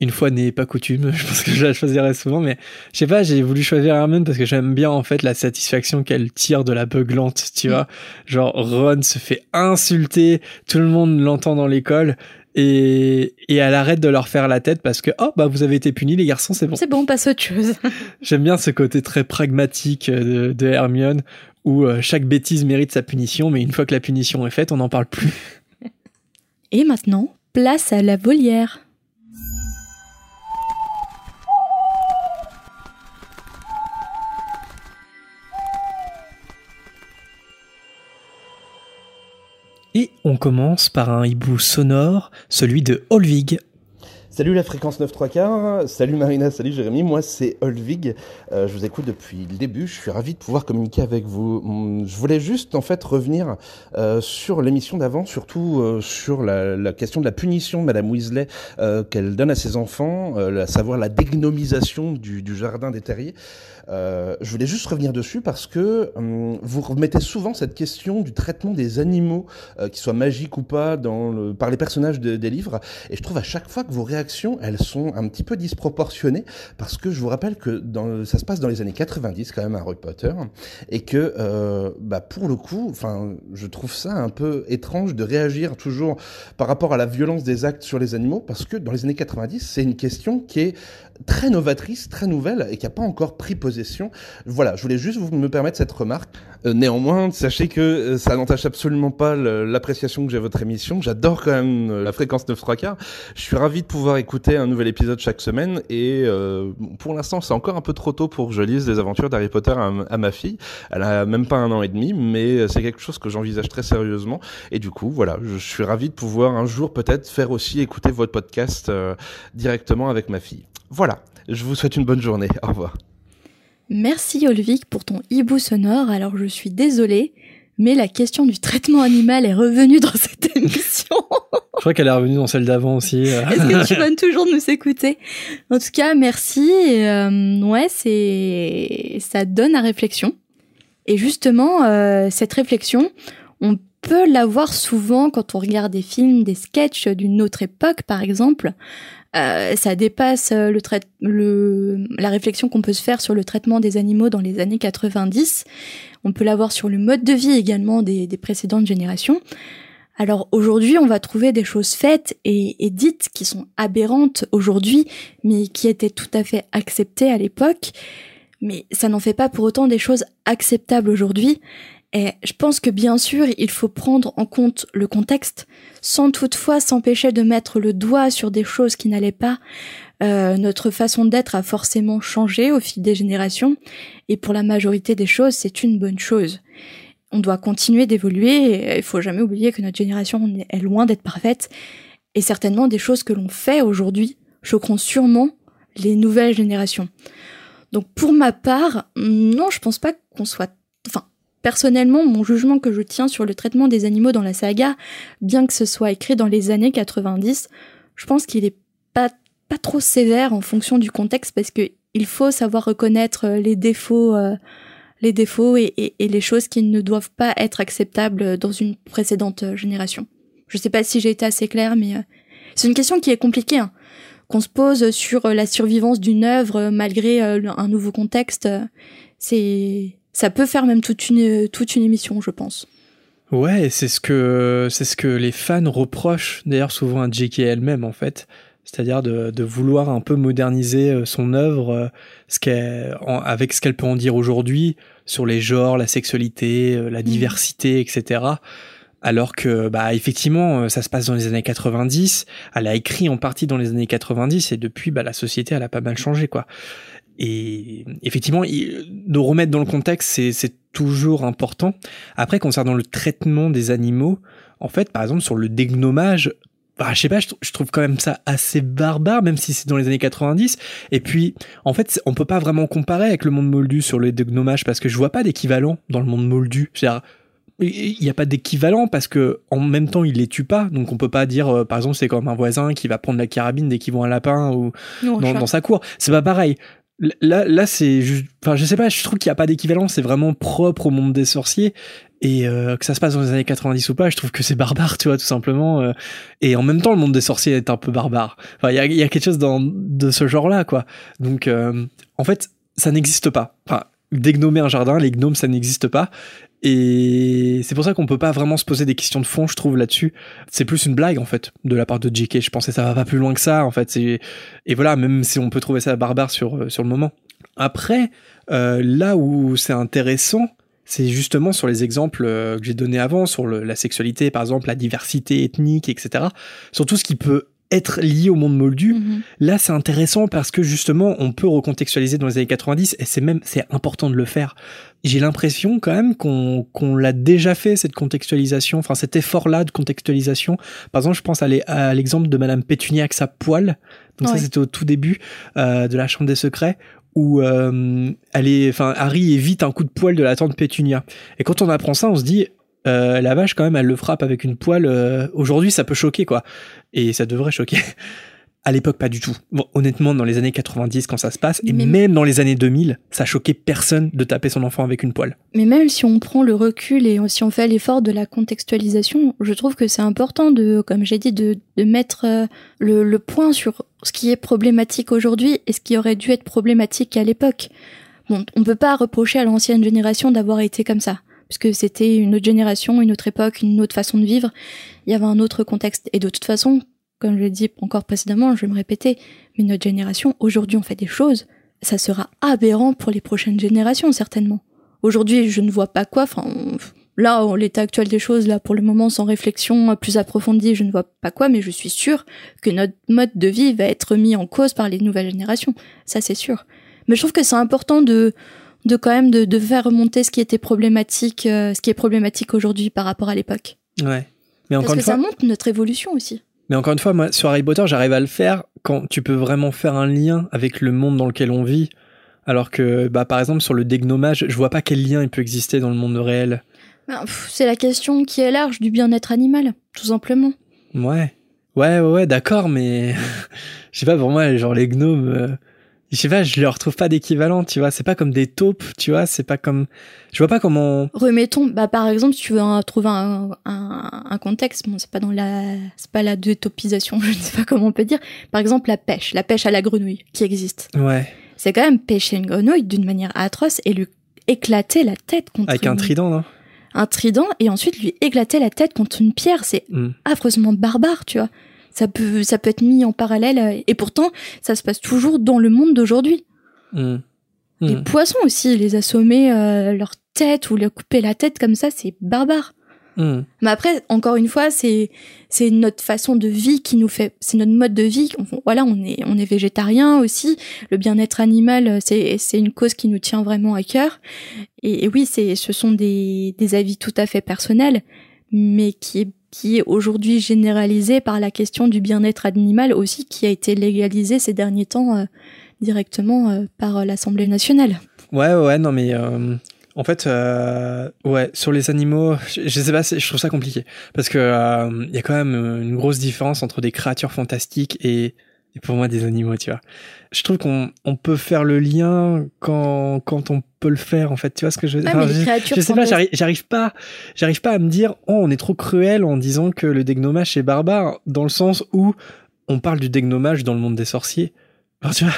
Une fois n'est pas coutume, je pense que je la choisirais souvent, mais je sais pas, j'ai voulu choisir Hermione parce que j'aime bien, en fait, la satisfaction qu'elle tire de la beuglante, tu vois. Genre, Ron se fait insulter, tout le monde l'entend dans l'école, et, et elle arrête de leur faire la tête parce que, oh, bah, vous avez été punis, les garçons, c'est bon. C'est bon, on passe autre chose. J'aime bien ce côté très pragmatique euh, de, de Hermione où euh, chaque bêtise mérite sa punition, mais une fois que la punition est faite, on n'en parle plus. Et maintenant, place à la volière. Et on commence par un hibou sonore, celui de Olvig. Salut la fréquence 9 3 quarts, salut Marina, salut Jérémy, moi c'est Olvig, Euh, je vous écoute depuis le début, je suis ravi de pouvoir communiquer avec vous. Je voulais juste en fait revenir euh, sur l'émission d'avant, surtout euh, sur la, question de la punition de Madame Weasley qu'elle donne à ses enfants, à savoir la dégnomisation du jardin des terriers. Euh, je voulais juste revenir dessus parce que hum, vous remettez souvent cette question du traitement des animaux, euh, qu'ils soient magiques ou pas, par les personnages de- des livres. Et je trouve à chaque fois que vos réactions, elles sont un petit peu disproportionnées, parce que je vous rappelle que ça se passe dans les années 90 quand même à Harry Potter, et que euh, bah, pour le coup, enfin, je trouve ça un peu étrange de réagir toujours par rapport à la violence des actes sur les animaux, parce que dans les années 90, c'est une question qui est très novatrice, très nouvelle, et qui n'a pas encore pris possession. Voilà, je voulais juste vous me permettre cette remarque. Euh, néanmoins, sachez que euh, ça n'entache absolument pas l'appréciation que j'ai à votre émission. J'adore quand même euh, la fréquence 9 3 quarts. Je suis ravi de pouvoir écouter un nouvel épisode chaque semaine et euh, pour l'instant, c'est encore un peu trop tôt pour que je lise les aventures d'Harry Potter à, ma fille. Elle a même pas un an et demi, mais c'est quelque chose que j'envisage très sérieusement. Et du coup, voilà, je suis ravi de pouvoir un jour peut-être faire aussi écouter votre podcast directement avec ma fille. Voilà, je vous souhaite une bonne journée. Au revoir. Merci Olvig pour ton hibou sonore. Alors je suis désolée, mais la question du traitement animal est revenue dans cette émission. Je crois qu'elle est revenue dans celle d'avant aussi. Est-ce que tu vas toujours nous écouter? En tout cas, merci. Et, euh, ouais, c'est ça donne à réflexion. Et justement, euh, cette réflexion, on peut l'avoir souvent quand on regarde des films, des sketchs d'une autre époque, par exemple. Euh, ça dépasse euh, le, le la réflexion qu'on peut se faire sur le traitement des animaux dans les années 90. On peut l'avoir sur le mode de vie également des, des précédentes générations. Alors aujourd'hui, on va trouver des choses faites et, et dites qui sont aberrantes aujourd'hui, mais qui étaient tout à fait acceptées à l'époque. Mais ça n'en fait pas pour autant des choses acceptables aujourd'hui. Et je pense que bien sûr, il faut prendre en compte le contexte, sans toutefois s'empêcher de mettre le doigt sur des choses qui n'allaient pas. Euh, notre façon d'être a forcément changé au fil des générations, et pour la majorité des choses, c'est une bonne chose on doit continuer d'évoluer. et Il faut jamais oublier que notre génération est loin d'être parfaite. Et certainement, des choses que l'on fait aujourd'hui choqueront sûrement les nouvelles générations. Donc pour ma part, non, je pense pas qu'on soit... Personnellement, mon jugement que je tiens sur le traitement des animaux dans la saga, bien que ce soit écrit dans les années 90, je pense qu'il est pas, pas trop sévère en fonction du contexte parce que il faut savoir reconnaître euh, les défauts, euh, les défauts et, et, les choses qui ne doivent pas être acceptables dans une précédente euh, génération. Je sais pas si j'ai été assez claire, mais c'est une question qui est compliquée. Hein qu'on se pose sur la survivance d'une œuvre malgré un nouveau contexte, c'est ça peut faire même toute une toute une émission, je pense. Ouais, c'est ce que c'est ce que les fans reprochent d'ailleurs souvent à J.K. elle-même en fait, c'est-à-dire de, de, vouloir un peu moderniser euh, son œuvre, euh, ce avec ce qu'elle peut en dire aujourd'hui sur les genres, la sexualité, euh, la mmh. diversité, etc. Alors que, bah, effectivement, ça se passe dans les années 90. Elle a écrit en partie dans les années 90 et depuis, bah, la société, elle a pas mal changé, quoi. Et effectivement, de remettre dans le contexte, c'est toujours important. Après, concernant le traitement des animaux, en fait, par exemple, sur le dégnomage, bah, je sais pas, je, trouve quand même ça assez barbare, même si c'est dans les années 90. Et puis, en fait, on peut pas vraiment comparer avec le monde moldu sur le dégnomage parce que je vois pas d'équivalent dans le monde moldu. C'est-à-dire, il n'y a pas d'équivalent parce que en même temps il les tue pas donc on peut pas dire euh, par exemple c'est comme un voisin qui va prendre la carabine dès qu'il voit un lapin ou dans, dans, sa cour c'est pas pareil Là, là c'est juste. Enfin, je sais pas, je trouve qu'il n'y a pas d'équivalent, c'est vraiment propre au monde des sorciers. Et euh, que ça se passe dans les années 90 ou pas, je trouve que c'est barbare, tu vois, tout simplement. Euh. et en même temps, le monde des sorciers est un peu barbare. Enfin, il y a, y a, quelque chose dans, de ce genre-là, quoi. Donc, euh, en fait, ça n'existe pas. Enfin, dégnomer un jardin, les gnomes, ça n'existe pas. Et c'est pour ça qu'on peut pas vraiment se poser des questions de fond, je trouve, là-dessus. C'est plus une blague, en fait, de la part de JK. Je pensais que ça va pas plus loin que ça, en fait. Et voilà, même si on peut trouver ça barbare sur, euh, sur le moment. Après, euh, là où c'est intéressant, c'est justement sur les exemples euh, que j'ai donnés avant, sur la sexualité, par exemple, la diversité ethnique, etc. Sur tout ce qui peut être lié au monde moldu. Mhm. Là, c'est intéressant parce que justement, on peut recontextualiser dans les années 90 et c'est même, c'est important de le faire. J'ai l'impression quand même qu'on qu'on l'a déjà fait cette contextualisation, enfin cet effort-là de contextualisation. Par exemple, je pense à l'exemple de Madame Pétunia avec sa poêle. Donc ça, c'était au tout début euh, de la Chambre des Secrets où euh, elle est, enfin Harry évite un coup de poêle de la tante Pétunia. Et quand on apprend ça, on se dit euh, la vache quand même elle le frappe avec une poêle euh, aujourd'hui ça peut choquer quoi et ça devrait choquer à l'époque pas du tout bon, honnêtement dans les années 90 quand ça se passe et même dans les années 2000 ça choquait personne de taper son enfant avec une poêle mais même si on prend le recul et si on fait l'effort de la contextualisation je trouve que c'est important de comme j'ai dit de, de mettre euh, le, le point sur ce qui est problématique aujourd'hui et ce qui aurait dû être problématique à l'époque Bon, on peut pas reprocher à l'ancienne génération d'avoir été comme ça puisque c'était une autre génération, une autre époque, une autre façon de vivre. Il y avait un autre contexte. Et de toute façon, comme je l'ai dit encore précédemment, je vais me répéter, mais notre génération, aujourd'hui, on fait des choses. Ça sera aberrant pour les prochaines générations, certainement. Aujourd'hui, je ne vois pas quoi. Enfin, là, l'état actuel des choses, là, pour le moment, sans réflexion plus approfondie, je ne vois pas quoi, mais je suis sûre que notre mode de vie va être mis en cause par les nouvelles générations. Ça, c'est sûr. Mais je trouve que c'est important de, de quand même de, de, faire remonter ce qui était problématique, euh, ce qui est problématique aujourd'hui par rapport à l'époque. Ouais. Mais encore Parce que ça montre notre évolution aussi. Mais encore une fois, moi, sur Harry Potter, j'arrive à le faire quand tu peux vraiment faire un lien avec le monde dans lequel on vit. Alors que, bah, par exemple, sur le dégnomage, je vois pas quel lien il peut exister dans le monde réel. Ben, c'est la question qui est large du bien-être animal, tout simplement. Ouais. Ouais, ouais, ouais, d'accord, mais je sais pas, pour moi, genre les gnomes, euh, je sais pas, je leur retrouve pas d'équivalent, tu vois. C'est pas comme des taupes, tu vois. C'est pas comme, je vois pas comment. Remettons, bah par exemple, si tu veux trouver un, un, un, contexte, bon, c'est pas dans la, c'est pas la détopisation, je ne sais pas comment on peut dire. Par exemple, la pêche, la pêche à la grenouille qui existe. Ouais. C'est quand même pêcher une grenouille d'une manière atroce et lui éclater la tête contre. Avec un trident, non? Un trident et ensuite lui éclater la tête contre une pierre, c'est hmm. affreusement barbare, tu vois ça peut ça peut être mis en parallèle et pourtant ça se passe toujours dans le monde d'aujourd'hui. Mmh. Les mmh. poissons aussi, les assommer euh, leur tête ou leur couper la tête comme ça, c'est barbare. Mmh. Mais après, encore une fois, c'est c'est notre façon de vie qui nous fait, c'est notre mode de vie. voilà, on est on est végétarien aussi. Le bien-être animal, c'est c'est une cause qui nous tient vraiment à cœur. Et, et oui, c'est ce sont des des avis tout à fait personnels, mais qui est qui est aujourd'hui généralisé par la question du bien-être animal aussi, qui a été légalisé ces derniers temps euh, directement par l'Assemblée nationale. Ouais, ouais, non, mais en fait, ouais, sur les animaux, je, sais pas, je trouve ça compliqué parce que il y a quand même une grosse différence entre des créatures fantastiques et et pour moi des animaux, tu vois. Je trouve qu'on on peut faire le lien quand, quand on peut le faire, en fait. Tu vois ce que je veux dire? Ah, je, sais pas, j'arrive pas, j'arrive pas à me dire, oh, on est trop cruel en disant que le dégnomage est barbare, dans le sens où on parle du dégnomage dans le monde des sorciers. tu vois?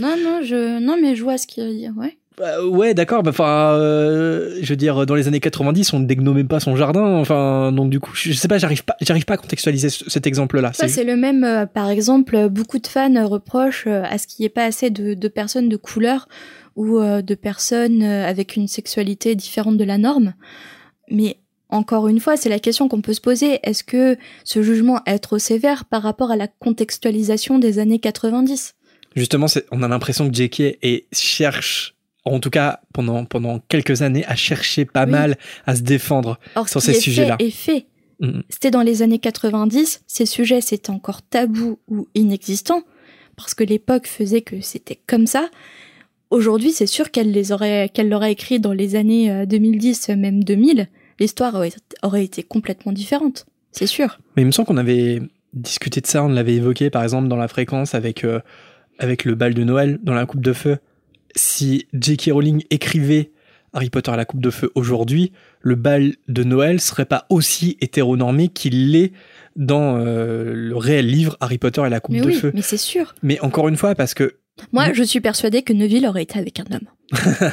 Non, non, je, non, mais je vois ce qu'il veut dire, ouais. Bah, ouais, d'accord. Bah, enfin, euh, je veux dire, dans les années 90, on ne dégnomait pas son jardin. Enfin, donc du coup, je sais pas, j'arrive pas, j'arrive pas à contextualiser cet exemple-là. Ça, c'est le même. Euh, par exemple, beaucoup de fans reprochent euh, à ce qu'il n'y ait pas assez de, de, personnes de couleur ou de personnes avec une sexualité différente de la norme. Mais encore une fois, c'est la question qu'on peut se poser. Est-ce que ce jugement est trop sévère par rapport à la contextualisation des années 90 Justement, on a l'impression que J.K. cherche en tout cas pendant, pendant quelques années, à chercher pas mal à se défendre sur ces sujets-là. Et fait. Mm. C'était dans les années 90, ces sujets c'était encore tabou ou inexistant, parce que l'époque faisait que c'était comme ça. Aujourd'hui, c'est sûr qu'elle les aurait, qu'elle l'aurait écrit dans les années 2010, euh, même 2000, l'histoire aurait, été complètement différente, c'est sûr. Mais il me semble qu'on avait discuté de ça, on l'avait évoqué par exemple dans la fréquence avec, euh, avec le bal de Noël dans la coupe de feu si J.K. Rowling écrivait Harry Potter à la coupe de feu aujourd'hui, le bal de Noël serait pas aussi hétéronormé qu'il l'est dans euh, le réel livre Harry Potter et la coupe de feu. Mais c'est sûr. Mais encore une fois, parce que moi, je suis persuadée que Neville aurait été avec un homme.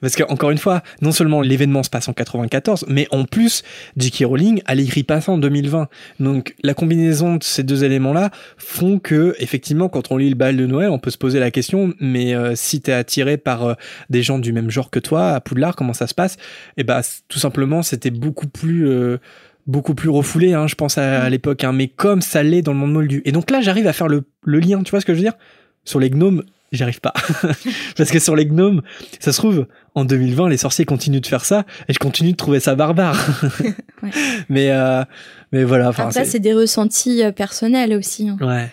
Parce que encore une fois, non seulement l'événement se passe en 94, mais en plus, J.K. Rowling a écrit pas ça en 2020. Donc la combinaison de ces deux éléments-là font que effectivement, quand on lit le bal de Noël, on peut se poser la question mais euh, si t'es attiré par euh, des gens du même genre que toi à Poudlard, comment ça se passe? Et eh bah tout simplement, c'était beaucoup plus euh, beaucoup plus refoulé, hein, je pense à, l'époque, hein, mais comme ça l'est dans le monde moldu. Et donc là, j'arrive à faire le, le lien, tu vois ce que je veux dire? Sur les gnomes, j'y arrive pas. Parce que sur les gnomes, ça se trouve, en 2020, les sorciers continuent de faire ça, et je continue de trouver ça barbare. Mais, euh, mais voilà. Après, c'est des ressentis euh, personnels aussi. Hein. Ouais.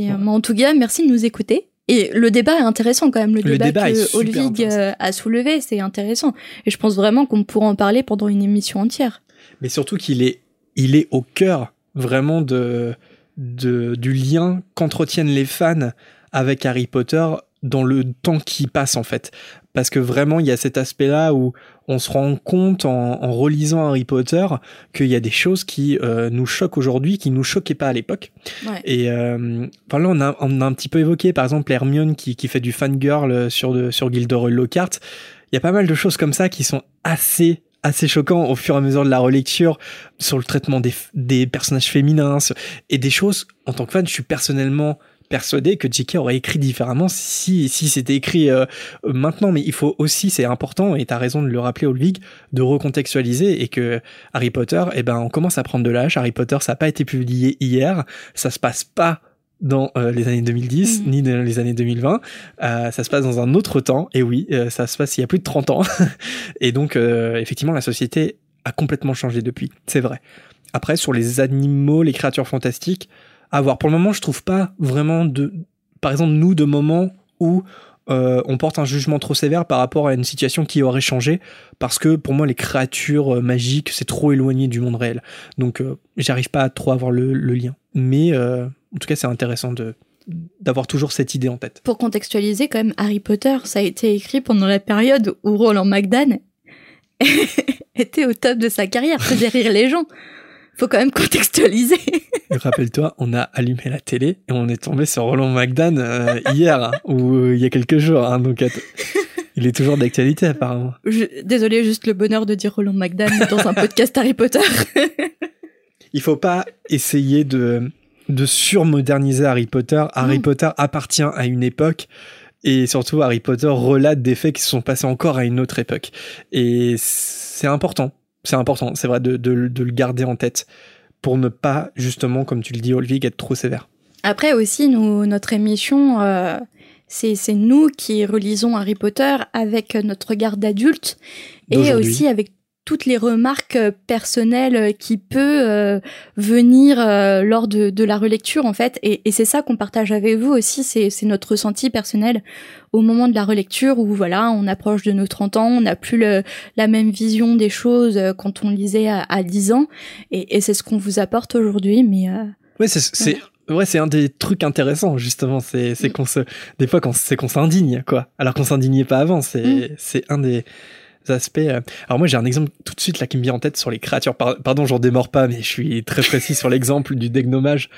Euh, en tout cas, merci de nous écouter. Et le débat est intéressant quand même, le, débat, que Olvig a soulevé, c'est intéressant. Et je pense vraiment qu'on pourra en parler pendant une émission entière. Mais surtout qu'il est, il est au cœur vraiment de, de du lien qu'entretiennent les fans avec Harry Potter dans le temps qui passe en fait. Parce que vraiment, il y a cet aspect-là où on se rend compte en, relisant Harry Potter qu'il y a des choses qui euh, nous choquent aujourd'hui, qui nous choquaient pas à l'époque. Et euh, là, on a, on a un petit peu évoqué, par exemple, Hermione qui, qui fait du fangirl sur, de, sur Gilderoy Lockhart. Il y a pas mal de choses comme ça qui sont assez assez choquants au fur et à mesure de la relecture sur le traitement des, des personnages féminins et des choses en tant que fan je suis personnellement persuadé que J.K. aurait écrit différemment si, si c'était écrit euh, maintenant. Mais il faut aussi, c'est important, et tu as raison de le rappeler, Olvig, de recontextualiser et que Harry Potter, eh ben, on commence à prendre de l'âge. Harry Potter, ça n'a pas été publié hier, ça se passe pas dans euh, les années 2010 mmh. ni dans les années 2020 euh, ça se passe dans un autre temps et oui ça se passe il y a plus de 30 ans et donc effectivement la société a complètement changé depuis c'est vrai après sur les animaux les créatures fantastiques à voir. Pour le moment, je trouve pas vraiment de, par exemple, nous, de moments où euh, on porte un jugement trop sévère par rapport à une situation qui aurait changé, parce que pour moi, les créatures euh, magiques, c'est trop éloigné du monde réel. Donc, euh, j'arrive pas à trop avoir le, lien. Mais en tout cas, c'est intéressant d'avoir toujours cette idée en tête. Pour contextualiser, quand même, Harry Potter, ça a été écrit pendant la période où Roland McDan était au top de sa carrière, faisait rire les gens faut quand même contextualiser. Rappelle-toi, on a allumé la télé et on est tombé sur Roland McDan euh, hier hein, ou euh, il y a quelques jours. Hein, donc il est toujours d'actualité apparemment. désolé, juste le bonheur de dire Roland McDan dans un podcast Harry Potter. il faut pas essayer de de surmoderniser Harry Potter. Harry Potter appartient à une époque. Et surtout, Harry Potter relate des faits qui se sont passés encore à une autre époque. Et c'est important c'est important, c'est vrai, de, le garder en tête pour ne pas, justement, comme tu le dis, Olvig, être trop sévère. Après aussi, nous, notre émission, euh, c'est nous qui relisons Harry Potter avec notre regard d'adulte et aussi avec toutes les remarques euh, personnelles euh, qui peut euh, venir lors de, de, la relecture en fait et, et c'est ça qu'on partage avec vous aussi c'est notre ressenti personnel au moment de la relecture où voilà on approche de nos 30 ans on n'a plus le, la même vision des choses quand on lisait à, à 10 ans et, et c'est ce qu'on vous apporte aujourd'hui mais oui c'est Ouais, c'est un des trucs intéressants justement. C'est c'est mm. qu'on se, des fois, c'est qu'on s'indigne quoi. Alors qu'on s'indignait pas avant. C'est mm. c'est un des aspects. Euh. Alors moi j'ai un exemple tout de suite là qui me vient en tête sur les créatures. pardon, j'en démords pas, mais je suis très précis sur l'exemple du dégnomage.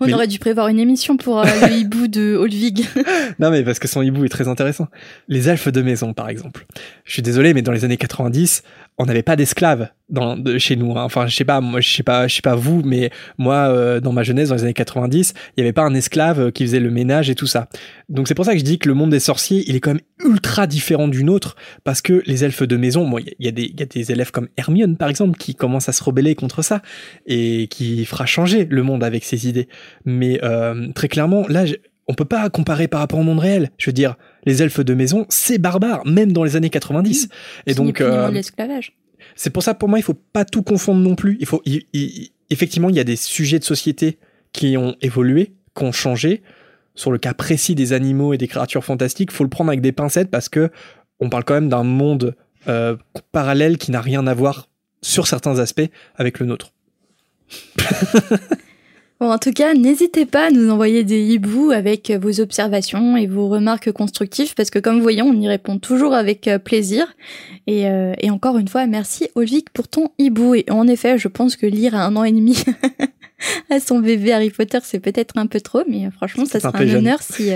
On aurait dû prévoir une émission pour euh, le hibou de Olvig. non mais parce que son hibou est très intéressant. Les elfes de maison par exemple. Je suis désolé, mais dans les années 90, on n'avait pas d'esclaves dans de, chez nous. Hein. Enfin, je sais pas, moi, je sais pas, je sais pas vous, mais moi, euh, dans ma jeunesse, dans les années 90, il y avait pas un esclave euh, qui faisait le ménage et tout ça. Donc c'est pour ça que je dis que le monde des sorciers, il est quand même ultra différent du nôtre, parce que les elfes de maison, moi, il y, a des, des élèves comme Hermione, par exemple, qui commencent à se rebeller contre ça et qui fera changer le monde avec ses idées. Mais euh, très clairement, là, on peut pas comparer par rapport au monde réel. Je veux dire, les elfes de maison, c'est barbare, même dans les années 90. et donc, euh, l'esclavage. C'est pour ça, pour moi, il faut pas tout confondre non plus. Il faut, effectivement, il y a des sujets de société qui ont évolué, qui ont changé. Sur le cas précis des animaux et des créatures fantastiques, faut le prendre avec des pincettes parce que on parle quand même d'un monde euh, parallèle qui n'a rien à voir sur certains aspects avec le nôtre. en tout cas, n'hésitez pas à nous envoyer des hiboux avec vos observations et vos remarques constructives parce que comme vous voyez, on y répond toujours avec euh, plaisir. Et, euh, et encore une fois, merci Olvic pour ton hibou. Et en effet, je pense que lire à un an et demi à son bébé Harry Potter, c'est peut-être un peu trop, mais euh, franchement, ça sera un, honneur si,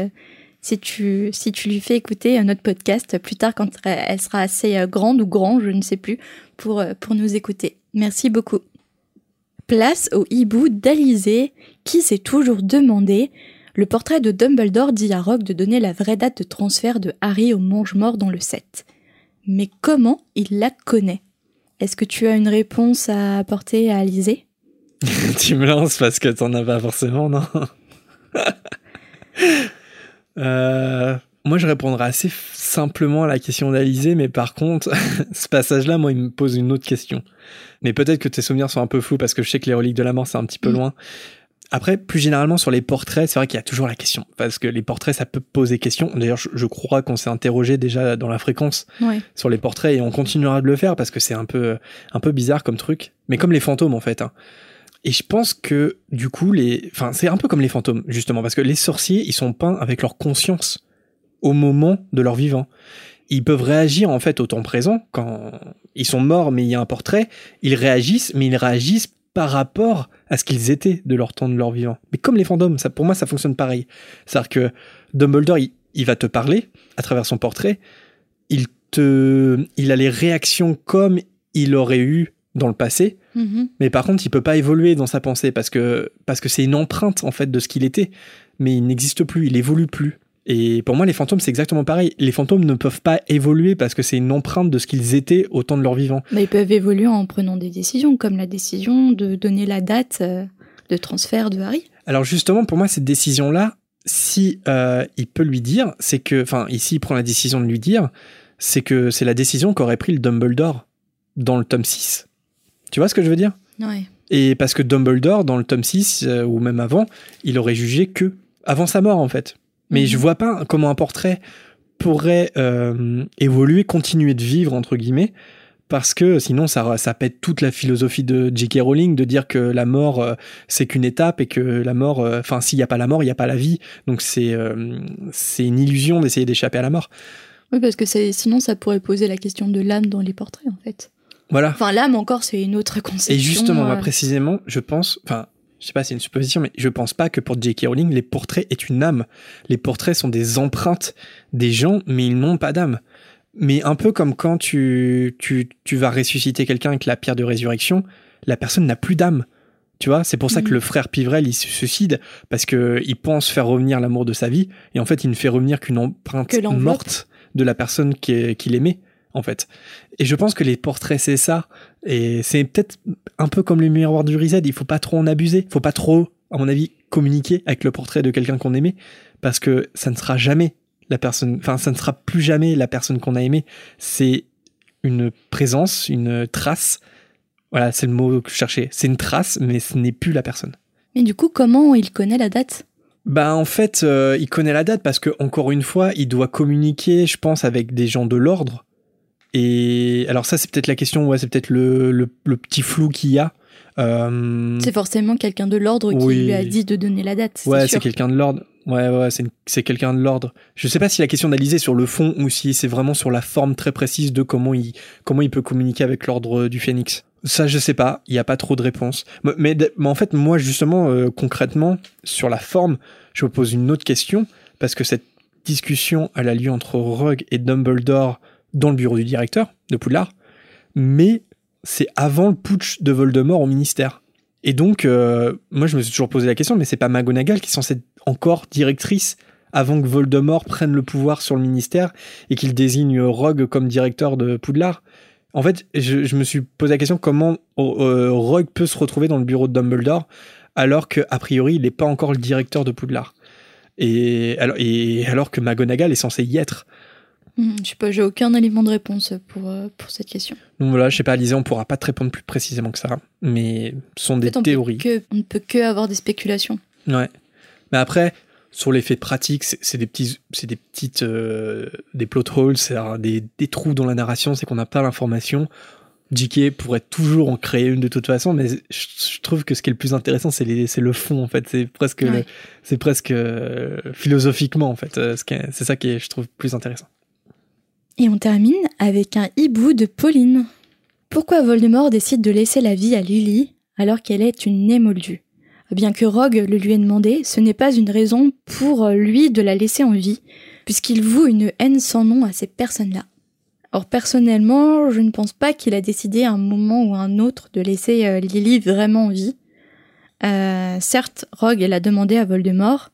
si, tu, si tu lui fais écouter notre podcast plus tard quand elle sera assez grande ou grand, je ne sais plus, pour, pour nous écouter. Merci beaucoup. Place au hibou d'Alizé, qui s'est toujours demandé le portrait de Dumbledore dit à Rogue de donner la vraie date de transfert de Harry au mange-mort dans le 7. Mais comment il la connaît? Est-ce que tu as une réponse à apporter à Alizé? Tu me lances parce que t'en as pas forcément, non? Euh, Moi, je répondrai assez simplement à la question d'Alizé, mais par contre, ce passage-là, moi, il me pose une autre question. Mais peut-être que tes souvenirs sont un peu flous parce que je sais que les reliques de la mort, c'est un petit peu mm. loin. Après, plus généralement sur les portraits, c'est vrai qu'il y a toujours la question. Parce que les portraits, ça peut poser question. D'ailleurs, je, crois qu'on s'est interrogé déjà dans la fréquence sur les portraits et on continuera de le faire parce que c'est un peu, un peu bizarre comme truc. Mais comme les fantômes, en fait. Hein. Et je pense que, du coup, les, enfin, c'est un peu comme les fantômes, justement, parce que les sorciers, ils sont peints avec leur conscience au moment de leur vivant ils peuvent réagir en fait au temps présent quand ils sont morts mais il y a un portrait, ils réagissent mais ils réagissent par rapport à ce qu'ils étaient de leur temps de leur vivant. Mais comme les fantômes, ça pour moi ça fonctionne pareil. C'est-à-dire que Dumbledore il, va te parler à travers son portrait, il te il a les réactions comme il aurait eu dans le passé, mm-hmm. mais par contre il peut pas évoluer dans sa pensée parce que parce que c'est une empreinte en fait de ce qu'il était, mais il n'existe plus, il évolue plus. Et pour moi, les fantômes, c'est exactement pareil. Les fantômes ne peuvent pas évoluer parce que c'est une empreinte de ce qu'ils étaient au temps de leur vivant. Mais ils peuvent évoluer en prenant des décisions, comme la décision de donner la date euh, de transfert de Harry. Alors justement, pour moi, cette décision-là, si euh, il peut lui dire, c'est que, enfin, ici, il prend la décision de lui dire, c'est que c'est la décision qu'aurait pris le Dumbledore dans le tome 6. Tu vois ce que je veux dire? Ouais. Et parce que Dumbledore, dans le tome 6, euh, ou même avant, il aurait jugé que, avant sa mort, en fait. Mais je mhm. vois pas comment un portrait pourrait euh, évoluer, continuer de vivre entre guillemets, parce que sinon ça, ça pète toute la philosophie de J.K. Rowling de dire que la mort euh, c'est qu'une étape et que la mort, euh, enfin s'il n'y a pas la mort, il n'y a pas la vie, donc c'est c'est une illusion d'essayer d'échapper à la mort. Oui, parce que sinon ça pourrait poser la question de l'âme dans les portraits en fait. Voilà. Enfin l'âme encore c'est une autre conception. Et justement, moi précisément, je pense, enfin je sais pas, c'est une supposition, mais je pense pas que pour J.K. Rowling, les portraits aient une âme. Les portraits sont des empreintes des gens, mais ils n'ont pas d'âme. Mais un peu comme quand tu, tu, tu vas ressusciter quelqu'un avec la pierre de résurrection, la personne n'a plus d'âme. Tu vois, c'est pour ça que mhm. le frère Pivrel, il se suicide, parce que il pense faire revenir l'amour de sa vie, et en fait, il ne fait revenir qu'une empreinte morte de la personne qu'il aimait en fait. Et je pense que les portraits, c'est ça. Et c'est peut-être un peu comme le miroir du Reset, il faut pas trop en abuser. Il faut pas trop, à mon avis, communiquer avec le portrait de quelqu'un qu'on aimait, parce que ça ne sera jamais la personne, enfin, ça ne sera plus jamais la personne qu'on a aimée. C'est une présence, une trace. Voilà, c'est le mot que je cherchais. C'est une trace, mais ce n'est plus la personne. Mais du coup, comment il connaît la date? Bah en fait, euh, il connaît la date parce que encore une fois, il doit communiquer, je pense, avec des gens de l'ordre. Et alors ça, c'est peut-être la question. Ouais, c'est peut-être le, le, le petit flou qu'il y a. Euh, C'est forcément quelqu'un de l'ordre qui lui a dit de donner la date. c'est Ouais, c'est quelqu'un de l'ordre. Ouais, ouais, c'est quelqu'un de l'ordre. Je sais pas si la question d'Alizé sur le fond ou si c'est vraiment sur la forme très précise de comment il, comment il peut communiquer avec l'ordre du phénix. Ça, je sais pas. Il y a pas trop de réponses. Mais, mais, mais en fait, moi, justement, euh, concrètement, sur la forme, je me pose une autre question parce que cette discussion, elle a lieu entre Rogue et Dumbledore dans le bureau du directeur de Poudlard. Mais c'est avant le putsch de Voldemort au ministère. Et donc, euh, moi, je me suis toujours posé la question, mais c'est pas McGonagall qui est censée être encore directrice avant que Voldemort prenne le pouvoir sur le ministère et qu'il désigne Rogue comme directeur de Poudlard? En fait, je, me suis posé la question comment euh, Rogue peut se retrouver dans le bureau de Dumbledore alors que a priori il n'est pas encore le directeur de Poudlard. Et alors, et alors que McGonagall est censé y être. Hmm, je sais pas, j'ai aucun élément de réponse pour, euh, pour cette question. Donc voilà, je sais pas, Alizé, on pourra pas te répondre plus précisément que ça, mais ce sont En des fait, on, peut théories. que- on ne peut que avoir des spéculations. Ouais. Mais après, sur l'effet pratique, c'est c'est des petits, c'est des petites, euh, des plot holes, c'est des, des trous dans la narration, c'est qu'on n'a pas l'information. JK pourrait toujours en créer une de toute façon, mais je, je trouve que ce qui est le plus intéressant, c'est les- c'est le fond, en fait. C'est presque, Ouais. c'est presque euh, philosophiquement, en fait. C'est ça qui est, je trouve, plus intéressant. Et on termine avec un hibou de Pauline. Pourquoi Voldemort décide de laisser la vie à Lily alors qu'elle est une émoldue? Bien que Rogue le lui ait demandé, ce n'est pas une raison pour lui de la laisser en vie, puisqu'il voue une haine sans nom à ces personnes-là. Or personnellement, je ne pense pas qu'il a décidé à un moment ou à un autre de laisser euh, Lily vraiment en vie. Euh, certes, Rogue l'a demandé à Voldemort,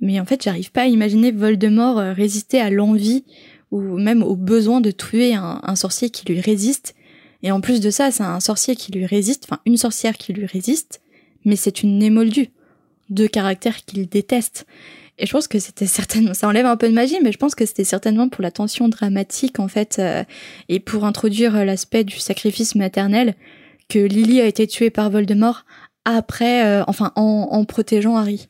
mais en fait, j'arrive pas à imaginer Voldemort euh, résister à l'envie ou même au besoin de tuer un, un sorcier qui lui résiste. Et en plus de ça, c'est un sorcier qui lui résiste, enfin une sorcière qui lui résiste, mais c'est une émoldue, deux caractères qu'il déteste. Et je pense que c'était certainement, ça enlève un peu de magie, mais je pense que c'était certainement pour la tension dramatique en fait, euh, et pour introduire l'aspect du sacrifice maternel que Lily a été tuée par Voldemort après, euh, enfin en, en protégeant Harry.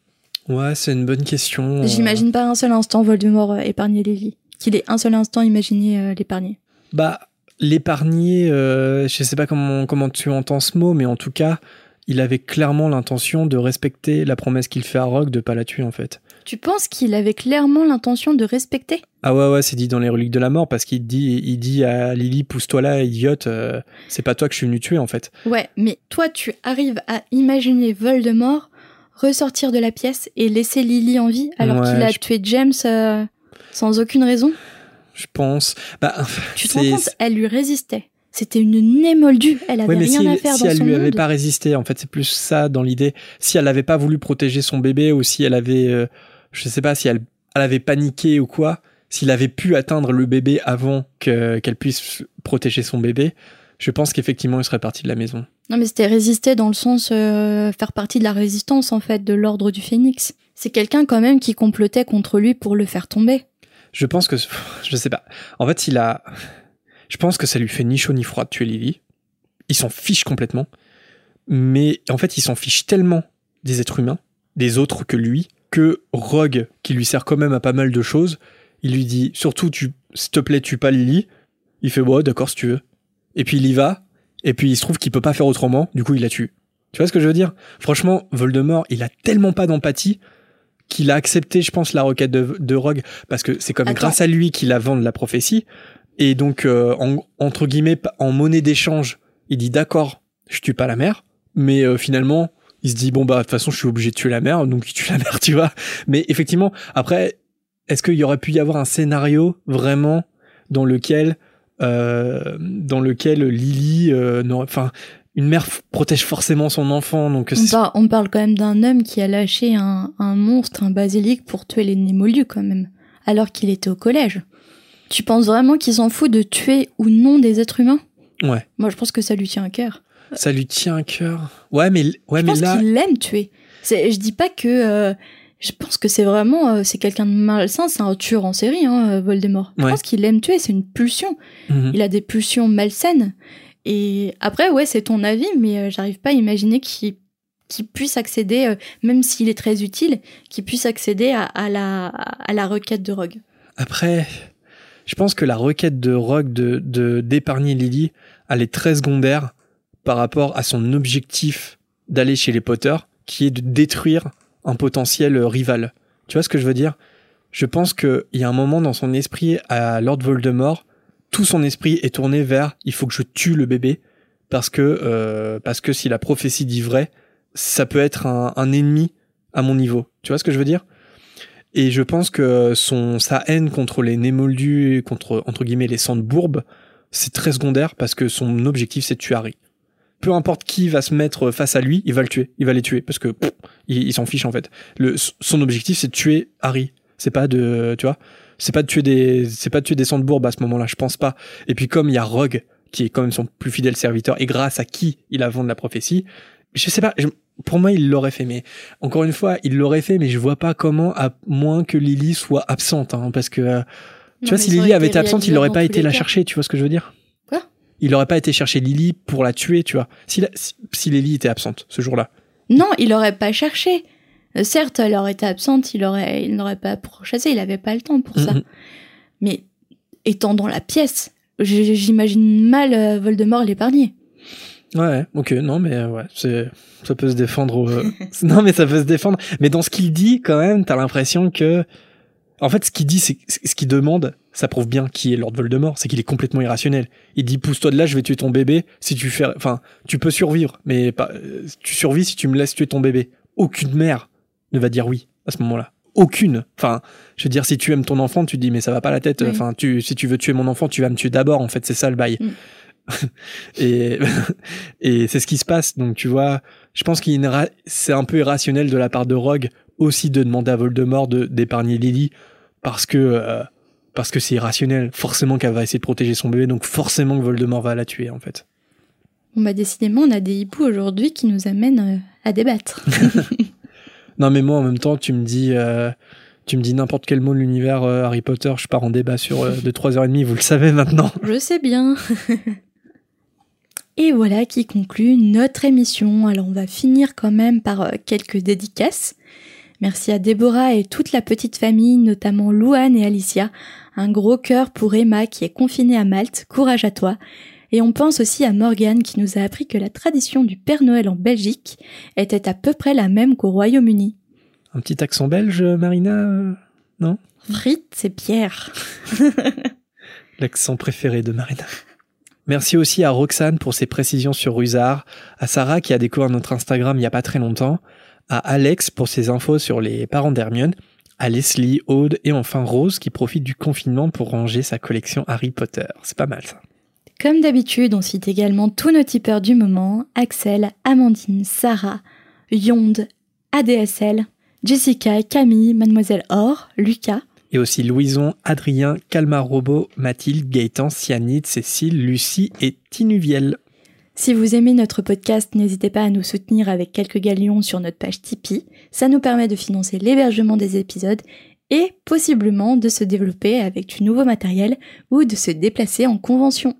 Ouais, c'est une bonne question. euh, J'imagine pas un seul instant Voldemort euh, épargner Lily, qu'il ait un seul instant imaginé euh, l'épargner. Bah, l'épargner, euh, je sais pas comment, comment tu entends ce mot, mais en tout cas, il avait clairement l'intention de respecter la promesse qu'il fait à Rogue de pas la tuer, en fait. Tu penses qu'il avait clairement l'intention de respecter? Ah ouais, ouais, c'est dit dans les reliques de la mort, parce qu'il dit, il dit à Lily, pousse-toi là, idiote, euh, c'est pas toi que je suis venu tuer, en fait. Ouais, mais toi, tu arrives à imaginer Voldemort ressortir de la pièce et laisser Lily en vie alors Ouais, qu'il a je- tué James euh, sans aucune raison Je pense. Bah, Tu te rends compte Elle lui résistait. C'était une némoldue. Elle avait Ouais, mais rien si, à faire si dans elle son lui avait pas résisté, en fait, c'est plus ça dans l'idée. Si elle avait pas voulu protéger son bébé ou si elle avait, euh, je sais pas, si elle, elle avait paniqué ou quoi, s'il avait pu atteindre le bébé avant que qu'elle puisse protéger son bébé, je pense qu'effectivement il serait parti de la maison. Non, mais c'était résister dans le sens euh, faire partie de la résistance en fait de l'ordre du Phénix. C'est quelqu'un quand même qui complotait contre lui pour le faire tomber. Je pense que, je sais pas. En fait, il a, je pense que ça lui fait ni chaud ni froid de tuer Lily. Il s'en fiche complètement. Mais en fait, il s'en fiche tellement des êtres humains, des autres que lui, que Rogue, qui lui sert quand même à pas mal de choses, il lui dit surtout, tu, s'il te plaît, tue pas Lily. Il fait, ouais, d'accord, si tu veux. Et puis il y va. Et puis il se trouve qu'il peut pas faire autrement. Du coup, il la tue. Tu vois ce que je veux dire? Franchement, Voldemort, il a tellement pas d'empathie qu'il a accepté, je pense, la requête de, de Rogue parce que c'est comme Attends. grâce à lui qu'il a vendu la prophétie. Et donc, euh, en- entre guillemets, en monnaie d'échange, il dit d'accord, je tue pas la mère, mais euh, finalement, il se dit bon bah de toute façon, je suis obligé de tuer la mère, donc il tue la mère, tu vois. Mais effectivement, après, est-ce qu'il y aurait pu y avoir un scénario vraiment dans lequel, euh, dans lequel Lily, euh, n'aurait- enfin, une mère protège forcément son enfant, donc On, par- on parle quand même d'un homme qui a lâché un, un monstre, un basilic pour tuer les Némolus quand même, alors qu'il était au collège. Tu penses vraiment qu'il s'en fout de tuer ou non des êtres humains? Ouais, Moi, je pense que ça lui tient à cœur. ça lui tient à cœur. Ouais, mais ouais, je mais pense là, qu'il aime tuer. Je dis pas que euh, Je pense que c'est vraiment, euh, c'est quelqu'un de malsain, c'est un tueur en série, hein, euh, Voldemort. Je Ouais. pense qu'il aime tuer, c'est une pulsion. Mhm. Il a des pulsions malsaines. Et après, ouais, c'est ton avis, mais euh, j'arrive pas à imaginer qu'il qu'il puisse accéder, euh, même s'il est très utile, qu'il puisse accéder à, la, à la requête de Rogue. Après, je pense que la requête de Rogue de de- d'épargner Lily, elle est très secondaire par rapport à son objectif d'aller chez les Potter, qui est de détruire un potentiel euh, rival. Tu vois ce que je veux dire? Je pense qu'il y a un moment dans son esprit à Lord Voldemort, tout son esprit est tourné vers il faut que je tue le bébé parce que euh, si la prophétie dit vrai, ça peut être un, ennemi à mon niveau. Tu vois ce que je veux dire? Et je pense que son sa haine contre les Némoldus, contre guillemets les Sandbourbes, c'est très secondaire parce que son objectif c'est de tuer Harry. Peu importe qui va se mettre face à lui, il va le tuer, il va les tuer parce que il, s'en fiche en fait. Son objectif c'est de tuer Harry. C'est pas de, tu vois, c'est pas de tuer des, c'est pas de tuer des Sandbourbes à ce moment-là, je pense pas. Et puis comme il y a Rogue qui est quand même son plus fidèle serviteur et grâce à qui il a vendu la prophétie, je sais pas, je- pour moi il l'aurait fait, mais encore une fois il l'aurait fait, mais je vois pas comment à moins que Lily soit absente, hein, parce que euh, tu vois si Lily avait été absente, il n'aurait pas été la chercher, tu vois ce que je veux dire? Quoi? Il n'aurait pas été chercher Lily pour la tuer, tu vois. Si, la- si, si Lily était absente ce jour-là. Non, il aurait pas cherché. Euh, certes, elle aurait été absente, il aurait, il n'aurait pas pourchassé, il avait pas le temps pour ça. Mhm. Mais étant dans la pièce, j'imagine mal euh, Voldemort l'épargner. Ouais, ok, non, mais euh, ouais, c'est, ça peut se défendre. euh, non, mais ça peut se défendre. Mais dans ce qu'il dit, quand même, t'as l'impression que, en fait, ce qu'il dit, c'est ce qu'il demande, ça prouve bien qui est Lord Voldemort, c'est qu'il est complètement irrationnel. Il dit pousse-toi de là, je vais tuer ton bébé. Si tu fais, enfin, tu peux survivre, mais pas, tu survis si tu me laisses tuer ton bébé. Aucune mère ne va dire oui à ce moment-là. Aucune. Enfin, je veux dire, si tu aimes ton enfant, tu te dis mais ça va pas la tête. Oui. Enfin, tu, si tu veux tuer mon enfant, tu vas me tuer d'abord. En fait, c'est ça le bail. Mm. et et c'est ce qui se passe. Donc tu vois, je pense qu'il c'est un peu irrationnel de la part de Rogue aussi de demander à Voldemort de d'épargner Lily parce que euh, parce que c'est irrationnel. Forcément qu'elle va essayer de protéger son bébé, donc forcément que Voldemort va la tuer en fait. Bon bah décidément, on a des hiboux aujourd'hui qui nous amènent euh, à débattre. Non mais moi en même temps, tu me dis euh, tu me dis n'importe quel mot de l'univers euh, Harry Potter, je pars en débat sur euh, de 3h30, vous le savez maintenant. Je sais bien. Et voilà qui conclut notre émission. Alors on va finir quand même par euh, quelques dédicaces. Merci à Déborah et toute la petite famille, notamment Louane et Alicia. Un gros cœur pour Emma qui est confinée à Malte. Courage à toi. Et on pense aussi à Morgane qui nous a appris que la tradition du Père Noël en Belgique était à peu près la même qu'au Royaume-Uni. Un petit accent belge, Marina euh, Frites, c'est Pierre. L'accent préféré de Marina. Merci aussi à Roxane pour ses précisions sur Rusard, à Sarah qui a découvert notre Instagram il y a pas très longtemps, à Alex pour ses infos sur les parents d'Hermione, à Leslie, Aude et enfin Rose qui profite du confinement pour ranger sa collection Harry Potter. C'est pas mal ça. Comme d'habitude, on cite également tous nos tipeurs du moment, Axel, Amandine, Sarah, Yonde, ADSL, Jessica, Camille, Mademoiselle Or, Lucas, Et aussi Louison, Adrien, Calmar Robot, Mathilde, Gaëtan, Cyanide, Cécile, Lucie et Tinuviel. Si vous aimez notre podcast, n'hésitez pas à nous soutenir avec quelques galions sur notre page Tipeee. Ça nous permet de financer l'hébergement des épisodes et possiblement de se développer avec du nouveau matériel ou de se déplacer en convention.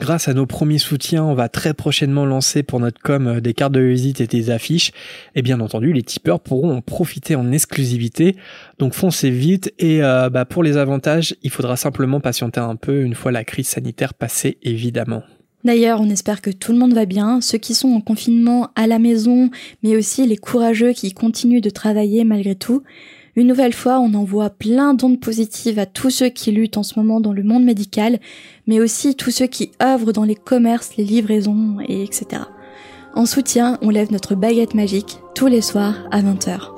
Grâce à nos premiers soutiens, on va très prochainement lancer pour notre com euh, des cartes de visite et des affiches. Et bien entendu, les tipeurs pourront en profiter en exclusivité. Donc foncez vite et euh, bah, pour les avantages, il faudra simplement patienter un peu une fois la crise sanitaire passée, évidemment. D'ailleurs, on espère que tout le monde va bien, ceux qui sont en confinement à la maison, mais aussi les courageux qui continuent de travailler malgré tout. Une nouvelle fois, on envoie plein d'ondes positives à tous ceux qui luttent en ce moment dans le monde médical, mais aussi tous ceux qui œuvrent dans les commerces, les livraisons, et etc. En soutien, on lève notre baguette magique tous les soirs à 20h.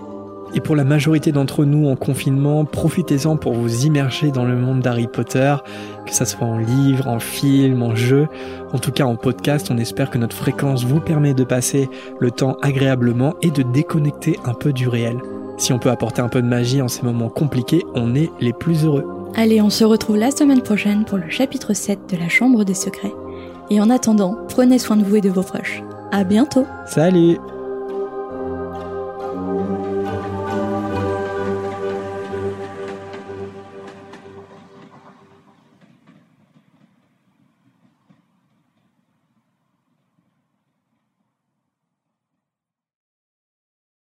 Et pour la majorité d'entre nous en confinement, profitez-en pour vous immerger dans le monde d'Harry Potter, que ça soit en livre, en film, en jeu, en tout cas en podcast. On espère que notre fréquence vous permet de passer le temps agréablement et de déconnecter un peu du réel. Si on peut apporter un peu de magie en ces moments compliqués, on est les plus heureux. Allez, on se retrouve la semaine prochaine pour le chapitre 7 de la Chambre des Secrets. Et en attendant, prenez soin de vous et de vos proches. À bientôt! Salut